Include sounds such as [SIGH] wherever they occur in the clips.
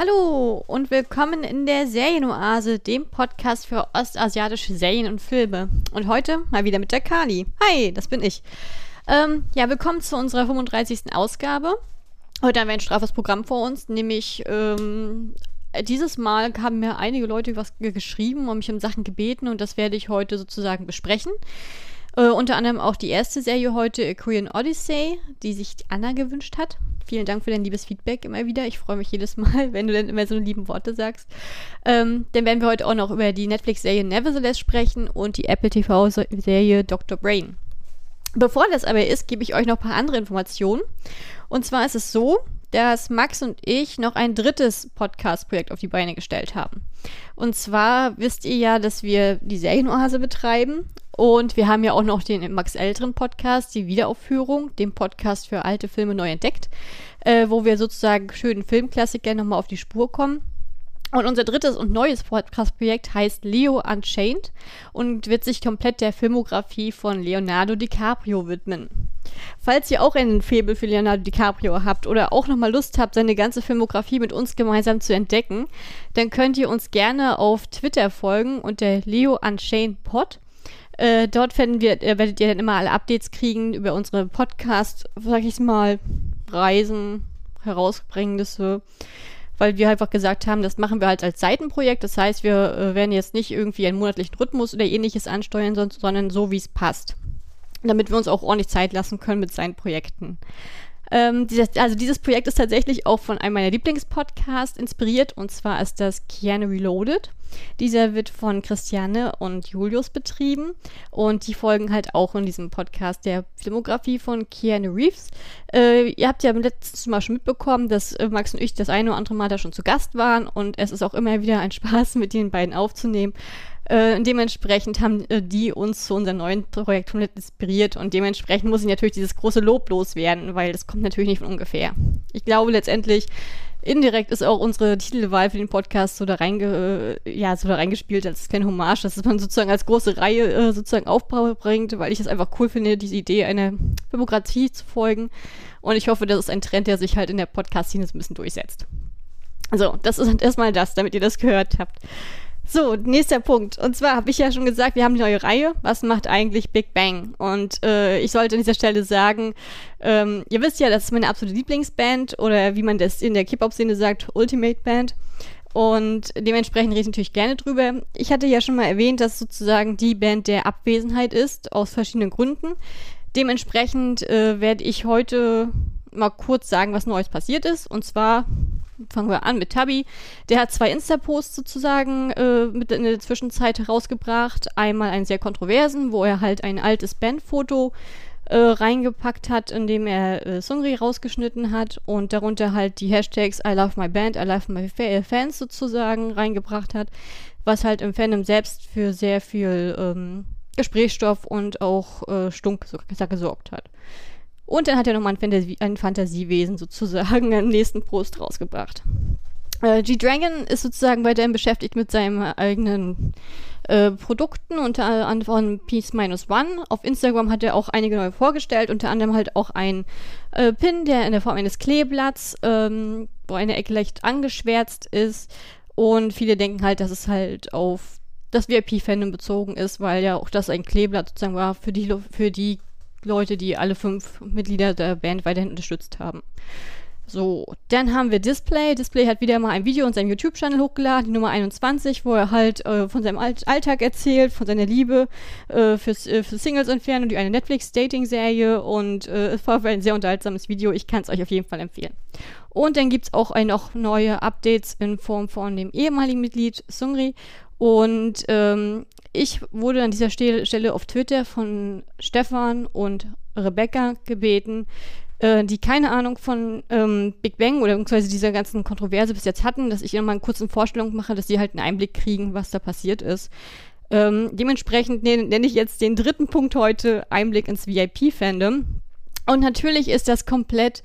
Hallo und willkommen in der Serienoase, dem Podcast für ostasiatische Serien und Filme. Und heute mal wieder mit der Kali. Hi, das bin ich. Ähm, ja, willkommen zu unserer 35. Ausgabe. Heute haben wir ein straffes Programm vor uns, nämlich ähm, dieses Mal haben mir einige Leute was geschrieben und mich um Sachen gebeten und das werde ich heute sozusagen besprechen. Äh, unter anderem auch die erste Serie heute, A Korean Odyssey, die sich Anna gewünscht hat. Vielen Dank für dein liebes Feedback immer wieder. Ich freue mich jedes Mal, [LAUGHS] wenn du dann immer so lieben Worte sagst. Ähm, dann werden wir heute auch noch über die Netflix-Serie Nevertheless sprechen und die Apple TV-Serie Dr. Brain. Bevor das aber ist, gebe ich euch noch ein paar andere Informationen. Und zwar ist es so, dass Max und ich noch ein drittes Podcast-Projekt auf die Beine gestellt haben. Und zwar wisst ihr ja, dass wir die Serienoase betreiben und wir haben ja auch noch den Max Älteren Podcast, die Wiederaufführung, den Podcast für alte Filme neu entdeckt, äh, wo wir sozusagen schönen Filmklassiker nochmal auf die Spur kommen. Und unser drittes und neues Podcast-Projekt heißt Leo Unchained und wird sich komplett der Filmografie von Leonardo DiCaprio widmen. Falls ihr auch einen Faible für Leonardo DiCaprio habt oder auch nochmal Lust habt, seine ganze Filmografie mit uns gemeinsam zu entdecken, dann könnt ihr uns gerne auf Twitter folgen unter Leo Unchained Pod äh, dort wir, äh, werdet ihr dann immer alle Updates kriegen über unsere Podcast, sag ich mal, Reisen, Herausbringendnisse, weil wir einfach gesagt haben, das machen wir halt als Seitenprojekt. Das heißt, wir äh, werden jetzt nicht irgendwie einen monatlichen Rhythmus oder ähnliches ansteuern, sondern so, wie es passt. Damit wir uns auch ordentlich Zeit lassen können mit seinen Projekten. Ähm, dieses, also dieses Projekt ist tatsächlich auch von einem meiner Lieblingspodcasts inspiriert und zwar ist das Keanu Reloaded. Dieser wird von Christiane und Julius betrieben und die folgen halt auch in diesem Podcast der Filmografie von Keanu Reeves. Äh, ihr habt ja letztes Mal schon mitbekommen, dass äh, Max und ich das eine oder andere Mal da schon zu Gast waren und es ist auch immer wieder ein [LAUGHS] Spaß, mit den beiden aufzunehmen. Äh, dementsprechend haben äh, die uns zu unserem neuen Projekt inspiriert und dementsprechend muss ich natürlich dieses große Lob loswerden, weil das kommt natürlich nicht von ungefähr. Ich glaube letztendlich, indirekt ist auch unsere Titelwahl für den Podcast so da, reinge äh, ja, so da reingespielt als kleine Hommage, dass man sozusagen als große Reihe äh, sozusagen aufbringt, weil ich es einfach cool finde, diese Idee einer Demokratie zu folgen. Und ich hoffe, das ist ein Trend, der sich halt in der Podcast-Szene so ein bisschen durchsetzt. Also, das ist erstmal das, damit ihr das gehört habt. So, nächster Punkt. Und zwar habe ich ja schon gesagt, wir haben eine neue Reihe. Was macht eigentlich Big Bang? Und äh, ich sollte an dieser Stelle sagen, ähm, ihr wisst ja, das ist meine absolute Lieblingsband oder wie man das in der K-Pop-Szene sagt, Ultimate Band. Und dementsprechend rede ich natürlich gerne drüber. Ich hatte ja schon mal erwähnt, dass sozusagen die Band der Abwesenheit ist, aus verschiedenen Gründen. Dementsprechend äh, werde ich heute mal kurz sagen, was Neues passiert ist. Und zwar fangen wir an mit Tabi. Der hat zwei Insta-Posts sozusagen äh, mit in der Zwischenzeit herausgebracht. Einmal einen sehr kontroversen, wo er halt ein altes Bandfoto äh, reingepackt hat, in dem er äh, Sungri rausgeschnitten hat und darunter halt die Hashtags I love my band, I love my fans sozusagen reingebracht hat, was halt im Fandom selbst für sehr viel ähm, Gesprächsstoff und auch äh, Stunk gesorgt hat. Und dann hat er nochmal ein, Fantasie ein Fantasiewesen sozusagen im nächsten Post rausgebracht. Äh, G-Dragon ist sozusagen weiterhin beschäftigt mit seinen eigenen äh, Produkten, unter anderem Peace Minus One. Auf Instagram hat er auch einige neue vorgestellt, unter anderem halt auch ein äh, Pin, der in der Form eines Kleeblatts, ähm, wo eine Ecke leicht angeschwärzt ist. Und viele denken halt, dass es halt auf das VIP-Fandom bezogen ist, weil ja auch das ein Kleeblatt sozusagen war für die, für die Leute, die alle fünf Mitglieder der Band weiterhin unterstützt haben. So, dann haben wir Display. Display hat wieder mal ein Video in seinem YouTube-Channel hochgeladen, die Nummer 21, wo er halt äh, von seinem Alltag erzählt, von seiner Liebe äh, fürs, äh, für Singles entfernen und eine Netflix-Dating-Serie und äh, es war ein sehr unterhaltsames Video. Ich kann es euch auf jeden Fall empfehlen. Und dann gibt es auch noch neue Updates in Form von dem ehemaligen Mitglied Sungri und ähm, ich wurde an dieser Stelle auf Twitter von Stefan und Rebecca gebeten, äh, die keine Ahnung von ähm, Big Bang oder beziehungsweise dieser ganzen Kontroverse bis jetzt hatten, dass ich ihnen mal eine kurze Vorstellung mache, dass sie halt einen Einblick kriegen, was da passiert ist. Ähm, dementsprechend nenne ich jetzt den dritten Punkt heute Einblick ins VIP-Fandom. Und natürlich ist das komplett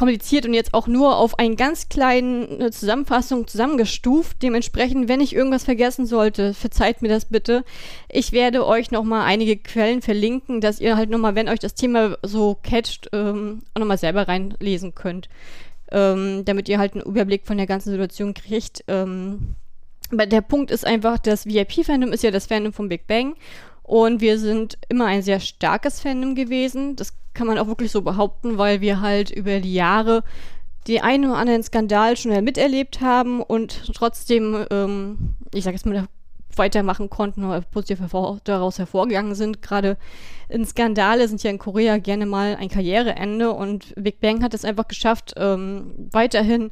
kompliziert und jetzt auch nur auf einen ganz kleinen Zusammenfassung zusammengestuft. Dementsprechend, wenn ich irgendwas vergessen sollte, verzeiht mir das bitte. Ich werde euch nochmal einige Quellen verlinken, dass ihr halt nochmal, wenn euch das Thema so catcht, ähm, auch nochmal selber reinlesen könnt. ähm, damit ihr halt einen Überblick von der ganzen Situation kriegt. Ähm, aber der Punkt ist einfach, das VIP-Fandom ist ja das Fandom von Big Bang und wir sind immer ein sehr starkes Fandom gewesen. Das kann man auch wirklich so behaupten, weil wir halt über die Jahre die einen oder anderen Skandal schon miterlebt haben und trotzdem, ähm, ich sag jetzt mal, weitermachen konnten oder positiv hervor daraus hervorgegangen sind. Gerade in Skandale sind ja in Korea gerne mal ein Karriereende und Big Bang hat es einfach geschafft, ähm, weiterhin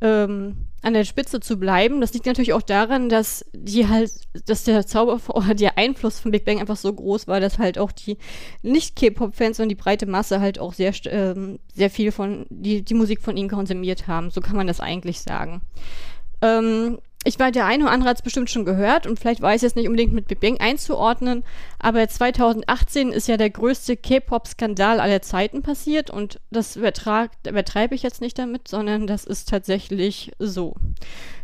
ähm, an der Spitze zu bleiben. Das liegt natürlich auch daran, dass die halt, dass der Zauber oder [LAUGHS] der Einfluss von Big Bang einfach so groß war, dass halt auch die Nicht-K-Pop-Fans und die breite Masse halt auch sehr, ähm, sehr viel von, die, die Musik von ihnen konsumiert haben. So kann man das eigentlich sagen. Ähm, ich weiß, der eine oder andere hat es bestimmt schon gehört und vielleicht weiß ich es nicht unbedingt mit Big Bang einzuordnen, aber 2018 ist ja der größte K-Pop-Skandal aller Zeiten passiert und das übertreibe ich jetzt nicht damit, sondern das ist tatsächlich so.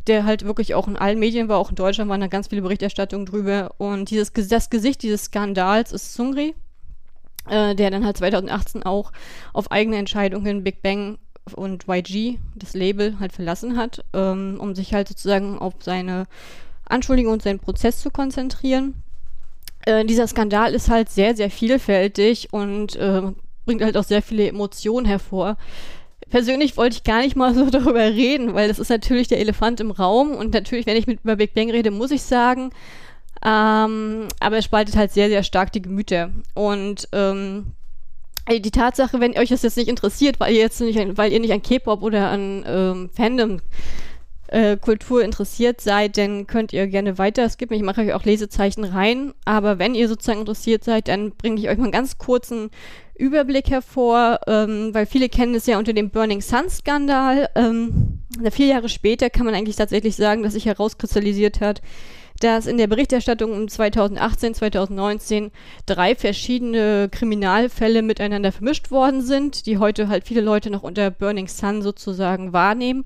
Der halt wirklich auch in allen Medien war, auch in Deutschland waren da ganz viele Berichterstattungen drüber und dieses, das Gesicht dieses Skandals ist Sungri, äh, der dann halt 2018 auch auf eigene Entscheidungen Big Bang und YG, das Label, halt verlassen hat, ähm, um sich halt sozusagen auf seine Anschuldigung und seinen Prozess zu konzentrieren. Äh, dieser Skandal ist halt sehr, sehr vielfältig und äh, bringt halt auch sehr viele Emotionen hervor. Persönlich wollte ich gar nicht mal so [LAUGHS] darüber reden, weil das ist natürlich der Elefant im Raum und natürlich, wenn ich mit über Big Bang rede, muss ich sagen, ähm, aber es spaltet halt sehr, sehr stark die Gemüter. Und ähm, die Tatsache, wenn euch das jetzt nicht interessiert, weil ihr jetzt nicht, weil ihr nicht an K-Pop oder an ähm, Fandom äh, Kultur interessiert seid, dann könnt ihr gerne weiter skippen. Ich mache euch auch Lesezeichen rein. Aber wenn ihr sozusagen interessiert seid, dann bringe ich euch mal einen ganz kurzen Überblick hervor, ähm, weil viele kennen es ja unter dem Burning Sun Skandal. Ähm, vier Jahre später kann man eigentlich tatsächlich sagen, dass sich herauskristallisiert hat, dass in der Berichterstattung um 2018, 2019 drei verschiedene Kriminalfälle miteinander vermischt worden sind, die heute halt viele Leute noch unter Burning Sun sozusagen wahrnehmen.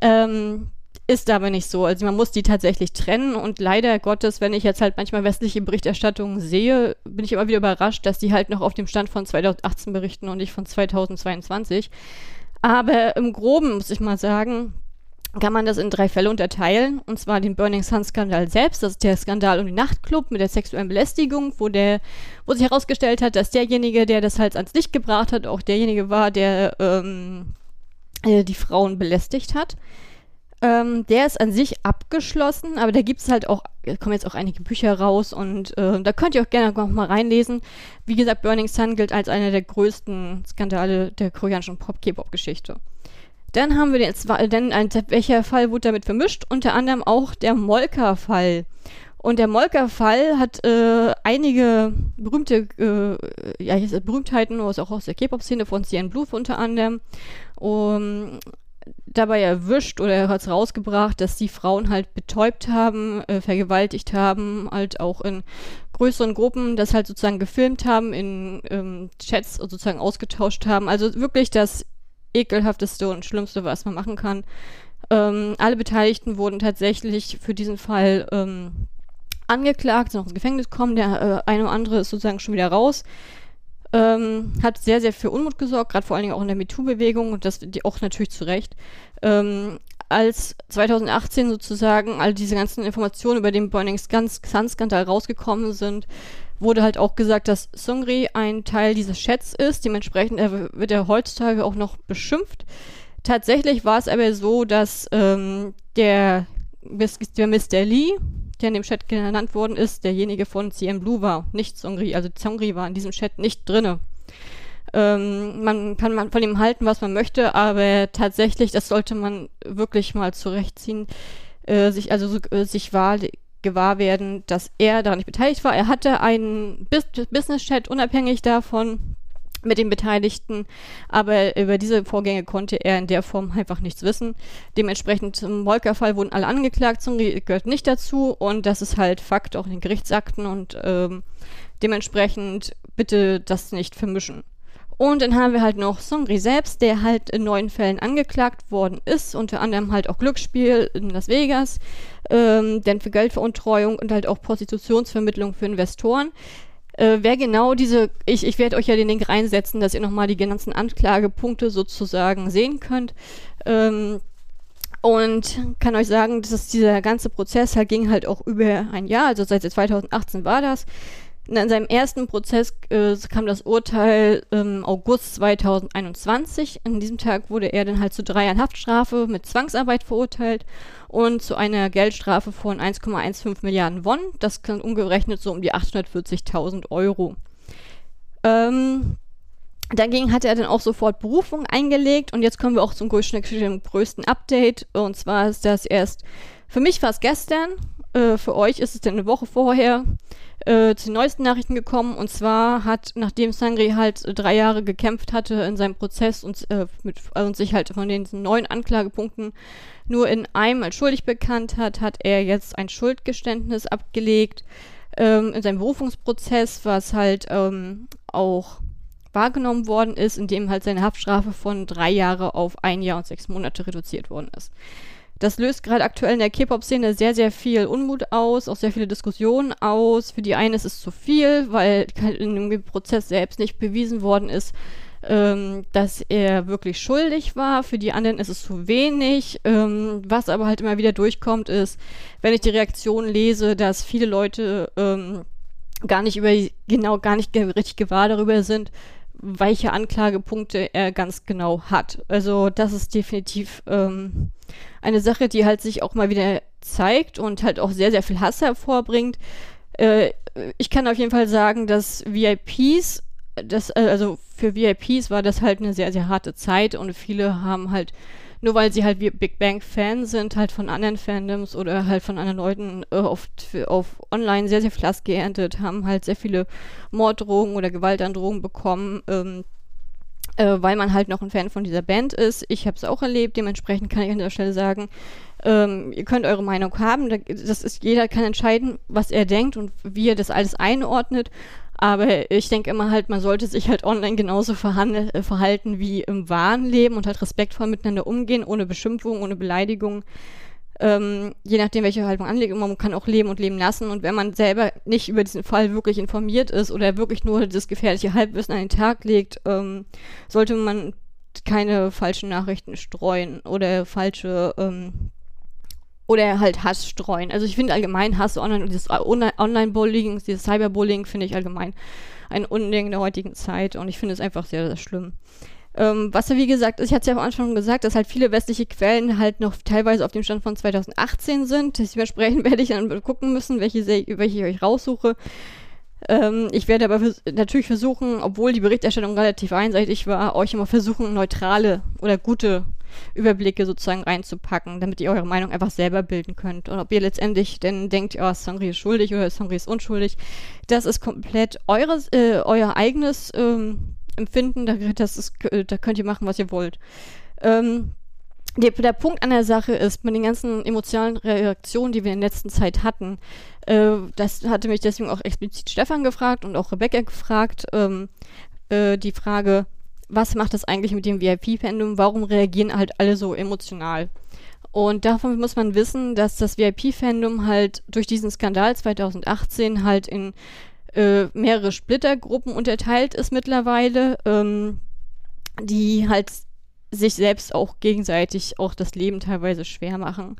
Ähm, ist aber nicht so. Also man muss die tatsächlich trennen und leider Gottes, wenn ich jetzt halt manchmal westliche Berichterstattungen sehe, bin ich immer wieder überrascht, dass die halt noch auf dem Stand von 2018 berichten und nicht von 2022. Aber im Groben muss ich mal sagen, kann man das in drei Fälle unterteilen. Und zwar den Burning Sun Skandal selbst, das ist der Skandal um den Nachtclub mit der sexuellen Belästigung, wo der, wo sich herausgestellt hat, dass derjenige, der das halt ans Licht gebracht hat, auch derjenige war, der ähm, äh, die Frauen belästigt hat. Ähm, der ist an sich abgeschlossen, aber da gibt es halt auch, da kommen jetzt auch einige Bücher raus und äh, da könnt ihr auch gerne noch mal reinlesen. Wie gesagt, Burning Sun gilt als einer der größten Skandale der koreanischen Pop-K-Pop-Geschichte. Dann haben wir jetzt, dann ein, welcher Fall wurde damit vermischt? Unter anderem auch der Molker-Fall. Und der Molker-Fall hat äh, einige berühmte äh, ja, Berühmtheiten, auch aus der K-Pop-Szene von CN Blue unter anderem, um, dabei erwischt oder hat es rausgebracht, dass die Frauen halt betäubt haben, äh, vergewaltigt haben, halt auch in größeren Gruppen das halt sozusagen gefilmt haben, in ähm, Chats sozusagen ausgetauscht haben. Also wirklich das ekelhafteste und schlimmste, was man machen kann. Ähm, alle Beteiligten wurden tatsächlich für diesen Fall ähm, angeklagt, sind auch ins Gefängnis gekommen. Der äh, eine oder andere ist sozusagen schon wieder raus. Ähm, hat sehr, sehr für Unmut gesorgt, gerade vor allen Dingen auch in der MeToo-Bewegung und das die auch natürlich zu Recht. Ähm, als 2018 sozusagen all diese ganzen Informationen über den Burning Sun-Skandal rausgekommen sind, wurde halt auch gesagt, dass Sungri ein Teil dieses Chats ist. Dementsprechend wird er heutzutage auch noch beschimpft. Tatsächlich war es aber so, dass ähm, der, der Mr. Lee, der in dem Chat genannt worden ist, derjenige von CM Blue war, nicht Sungri. Also Sungri war in diesem Chat nicht drinne. Ähm, man kann man von ihm halten, was man möchte, aber tatsächlich, das sollte man wirklich mal zurechtziehen, äh, sich also so, äh, sich wahr gewahr werden, dass er daran nicht beteiligt war. Er hatte einen Business-Chat unabhängig davon mit den Beteiligten, aber über diese Vorgänge konnte er in der Form einfach nichts wissen. Dementsprechend zum Molker-Fall wurden alle angeklagt, zum gehört nicht dazu und das ist halt Fakt auch in den Gerichtsakten und ähm, dementsprechend bitte das nicht vermischen. Und dann haben wir halt noch Songri selbst, der halt in neun Fällen angeklagt worden ist, unter anderem halt auch Glücksspiel in Las Vegas, ähm, denn für Geldveruntreuung und halt auch Prostitutionsvermittlung für Investoren. Äh, wer genau diese, ich, ich werde euch ja den Link reinsetzen, dass ihr nochmal die ganzen Anklagepunkte sozusagen sehen könnt. Ähm, und kann euch sagen, dass dieser ganze Prozess halt ging halt auch über ein Jahr, also seit 2018 war das. In seinem ersten Prozess äh, kam das Urteil im August 2021. An diesem Tag wurde er dann halt zu drei Jahren Haftstrafe mit Zwangsarbeit verurteilt und zu einer Geldstrafe von 1,15 Milliarden Won. Das kann umgerechnet so um die 840.000 Euro. Ähm, Dagegen hat er dann auch sofort Berufung eingelegt und jetzt kommen wir auch zum größten Update. Und zwar ist das erst, für mich war es gestern, äh, für euch ist es dann eine Woche vorher äh, zu den neuesten Nachrichten gekommen. Und zwar hat, nachdem Sangri halt drei Jahre gekämpft hatte in seinem Prozess und, äh, mit, und sich halt von den neun Anklagepunkten nur in einem als schuldig bekannt hat, hat er jetzt ein Schuldgeständnis abgelegt ähm, in seinem Berufungsprozess, was halt ähm, auch wahrgenommen worden ist, indem halt seine Haftstrafe von drei Jahre auf ein Jahr und sechs Monate reduziert worden ist. Das löst gerade aktuell in der K-Pop-Szene sehr, sehr viel Unmut aus, auch sehr viele Diskussionen aus. Für die einen ist es zu viel, weil in dem Prozess selbst nicht bewiesen worden ist, ähm, dass er wirklich schuldig war. Für die anderen ist es zu wenig. Ähm, was aber halt immer wieder durchkommt, ist, wenn ich die Reaktion lese, dass viele Leute ähm, gar nicht über, genau, gar nicht richtig gewahr darüber sind, welche Anklagepunkte er ganz genau hat. Also das ist definitiv ähm, eine Sache, die halt sich auch mal wieder zeigt und halt auch sehr, sehr viel Hass hervorbringt. Äh, ich kann auf jeden Fall sagen, dass VIPs, das, äh, also für VIPs war das halt eine sehr, sehr harte Zeit und viele haben halt nur weil sie halt wie Big Bang Fan sind, halt von anderen Fandoms oder halt von anderen Leuten äh, oft auf online sehr, sehr viel Hass geerntet, haben halt sehr viele Morddrohungen oder Gewaltandrohungen bekommen, ähm, äh, weil man halt noch ein Fan von dieser Band ist. Ich habe es auch erlebt, dementsprechend kann ich an der Stelle sagen, ähm, ihr könnt eure Meinung haben. Das ist, jeder kann entscheiden, was er denkt und wie er das alles einordnet. Aber ich denke immer halt, man sollte sich halt online genauso äh, verhalten wie im wahren Leben und halt respektvoll miteinander umgehen, ohne Beschimpfung, ohne Beleidigung. Ähm, je nachdem, welche Haltung anlegt, man kann auch leben und leben lassen. Und wenn man selber nicht über diesen Fall wirklich informiert ist oder wirklich nur das gefährliche Halbwissen an den Tag legt, ähm, sollte man keine falschen Nachrichten streuen oder falsche ähm, oder halt Hass streuen. Also ich finde allgemein Hass online und dieses Online-Bullying, dieses Cyberbullying finde ich allgemein ein Unding der heutigen Zeit und ich finde es einfach sehr, sehr schlimm. Ähm, was ja wie gesagt, ich hatte es ja am Anfang gesagt, dass halt viele westliche Quellen halt noch teilweise auf dem Stand von 2018 sind. Dementsprechend [LAUGHS] werde ich dann gucken müssen, welche, welche ich euch raussuche. Ähm, ich werde aber vers natürlich versuchen, obwohl die Berichterstattung relativ einseitig war, euch immer versuchen, neutrale oder gute Überblicke sozusagen reinzupacken, damit ihr eure Meinung einfach selber bilden könnt. Und ob ihr letztendlich denn denkt, ja, oh, Sangri ist schuldig oder Sangri ist unschuldig, das ist komplett eures, äh, euer eigenes ähm, Empfinden. Das ist, äh, da könnt ihr machen, was ihr wollt. Ähm, der, der, Punkt an der Sache ist, mit den ganzen emotionalen Reaktionen, die wir in der letzten Zeit hatten, äh, das hatte mich deswegen auch explizit Stefan gefragt und auch Rebecca gefragt, ähm, äh, die Frage, was macht das eigentlich mit dem VIP-Fandom? Warum reagieren halt alle so emotional? Und davon muss man wissen, dass das VIP-Fandom halt durch diesen Skandal 2018 halt in äh, mehrere Splittergruppen unterteilt ist mittlerweile, ähm, die halt sich selbst auch gegenseitig auch das Leben teilweise schwer machen.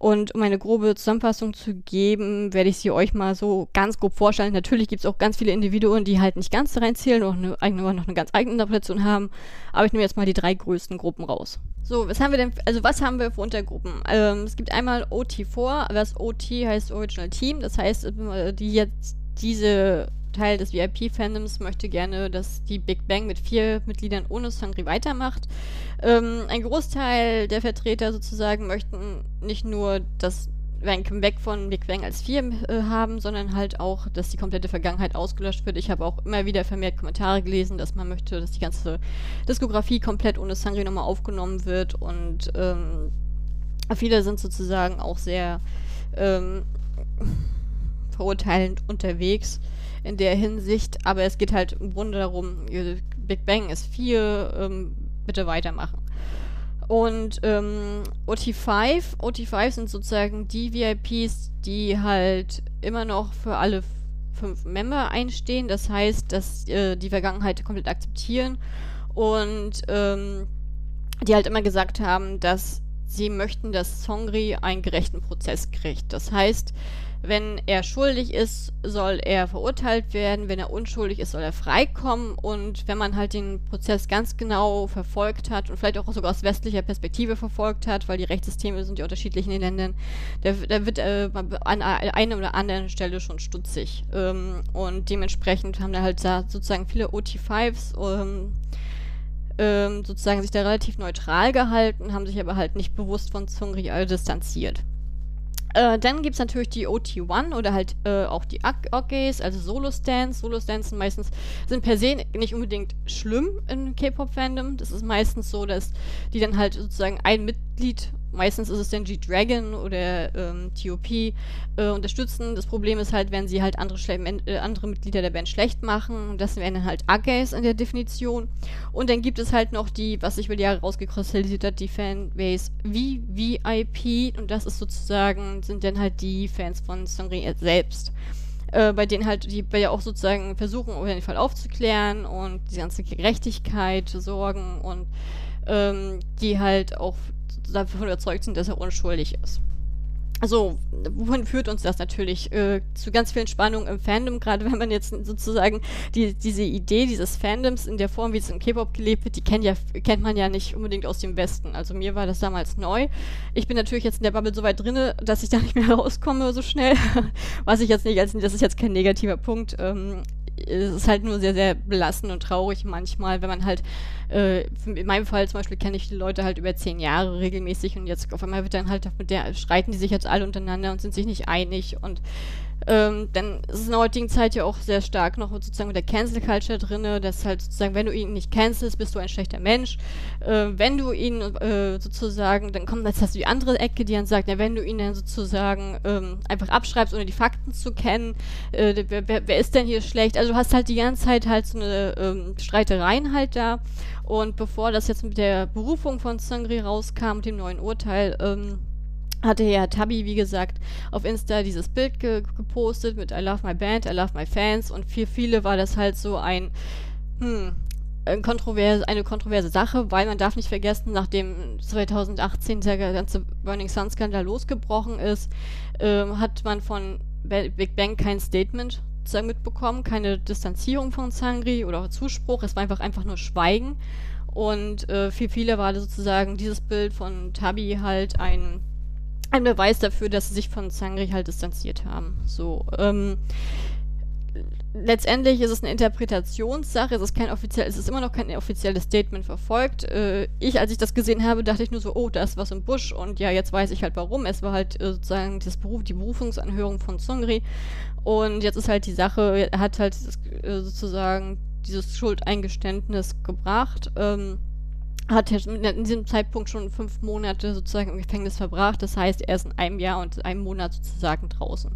Und um eine grobe Zusammenfassung zu geben, werde ich sie euch mal so ganz grob vorstellen. Natürlich gibt es auch ganz viele Individuen, die halt nicht ganz da reinzählen und eine noch eine ganz eigene Interpretation haben. Aber ich nehme jetzt mal die drei größten Gruppen raus. So, was haben wir denn, also was haben wir für Untergruppen? Ähm, es gibt einmal OT4, das OT heißt Original Team, das heißt, äh, die jetzt diese Teil des VIP-Fandoms möchte gerne, dass die Big Bang mit vier Mitgliedern ohne Sangri weitermacht. Ähm, ein Großteil der Vertreter sozusagen möchten nicht nur das ein Comeback von Big Bang als vier äh, haben, sondern halt auch, dass die komplette Vergangenheit ausgelöscht wird. Ich habe auch immer wieder vermehrt Kommentare gelesen, dass man möchte, dass die ganze Diskografie komplett ohne Sangri nochmal aufgenommen wird und ähm, viele sind sozusagen auch sehr ähm, verurteilend unterwegs in der Hinsicht, aber es geht halt im Grunde darum, Big Bang ist vier, ähm, bitte weitermachen. Und ähm, OT5, OT5 sind sozusagen die VIPs, die halt immer noch für alle fünf Member einstehen. Das heißt, dass äh, die Vergangenheit komplett akzeptieren und ähm, die halt immer gesagt haben, dass sie möchten, dass Songri einen gerechten Prozess kriegt. Das heißt, wenn er schuldig ist, soll er verurteilt werden. Wenn er unschuldig ist, soll er freikommen. Und wenn man halt den Prozess ganz genau verfolgt hat und vielleicht auch sogar aus westlicher Perspektive verfolgt hat, weil die Rechtssysteme sind ja unterschiedlich in den Ländern, da, da wird äh, an einer oder anderen Stelle schon stutzig. Ähm, und dementsprechend haben da halt da sozusagen viele OT5s ähm, ähm, sozusagen sich da relativ neutral gehalten, haben sich aber halt nicht bewusst von Zungri distanziert. Äh, dann gibt es natürlich die OT1 oder halt äh, auch die OGs, also Solo-Stands. Solo-Stands sind meistens, sind per se nicht unbedingt schlimm in K-Pop-Fandom. Das ist meistens so, dass die dann halt sozusagen ein Mitglied meistens ist es dann G-Dragon oder ähm, TOP, äh, unterstützen. Das Problem ist halt, wenn sie halt andere, äh, andere Mitglieder der Band schlecht machen. Das wären dann halt Agays in der Definition. Und dann gibt es halt noch die, was sich über die Jahre rausgekristallisiert hat, die Fanbase VVIP. Und das ist sozusagen, sind dann halt die Fans von Songri selbst. Äh, bei denen halt, die ja auch sozusagen versuchen, auf jeden Fall aufzuklären und die ganze Gerechtigkeit sorgen und ähm, die halt auch davon überzeugt sind, dass er unschuldig ist. Also, wohin führt uns das natürlich? Äh, zu ganz vielen Spannungen im Fandom, gerade wenn man jetzt sozusagen die, diese Idee dieses Fandoms in der Form, wie es im K-Pop gelebt wird, die kennt, ja, kennt man ja nicht unbedingt aus dem Westen. Also mir war das damals neu. Ich bin natürlich jetzt in der Bubble so weit drin, dass ich da nicht mehr rauskomme so schnell. [LAUGHS] Was ich jetzt nicht als, das ist jetzt kein negativer Punkt. Ähm, es ist halt nur sehr, sehr belastend und traurig manchmal, wenn man halt, äh, in meinem Fall zum Beispiel kenne ich die Leute halt über zehn Jahre regelmäßig und jetzt auf einmal wird dann halt mit der, streiten die sich jetzt alle untereinander und sind sich nicht einig und ähm, dann ist es in der heutigen Zeit ja auch sehr stark noch sozusagen mit der Cancel Culture drin, dass halt sozusagen, wenn du ihn nicht cancelst, bist du ein schlechter Mensch. Äh, wenn du ihn äh, sozusagen, dann kommt jetzt hast du die andere Ecke, die dann sagt, ja, wenn du ihn dann sozusagen ähm, einfach abschreibst, ohne die Fakten zu kennen, äh, wer, wer, ist denn hier schlecht? Also du hast halt die ganze Zeit halt so eine ähm, Streitereien halt da. Und bevor das jetzt mit der Berufung von Sangri rauskam, mit dem neuen Urteil, ähm, hatte ja Tabi, wie gesagt, auf Insta dieses Bild ge gepostet mit I love my band, I love my fans und für viele war das halt so ein, hm, ein kontroverse, eine kontroverse Sache, weil man darf nicht vergessen, nachdem 2018 der ganze Burning Sun Skandal losgebrochen ist, äh, hat man von Big Bang kein Statement sozusagen mitbekommen, keine Distanzierung von Sangri oder Zuspruch, es war einfach einfach nur Schweigen. Und äh, für viele war sozusagen dieses Bild von Tabi halt ein ein Beweis dafür, dass sie sich von Zangri halt distanziert haben. So, ähm, letztendlich ist es eine Interpretationssache, es ist kein offiziell, es ist immer noch kein offizielles Statement verfolgt. Äh, ich, als ich das gesehen habe, dachte ich nur so, oh, da ist was im Busch und ja, jetzt weiß ich halt warum. Es war halt äh, sozusagen das Beruf, die Berufungsanhörung von Zongri und jetzt ist halt die Sache, er hat halt das, äh, sozusagen dieses Schuldeingeständnis gebracht. Ähm, hat er in diesem Zeitpunkt schon fünf Monate sozusagen im Gefängnis verbracht. Das heißt, er ist in einem Jahr und einem Monat sozusagen draußen.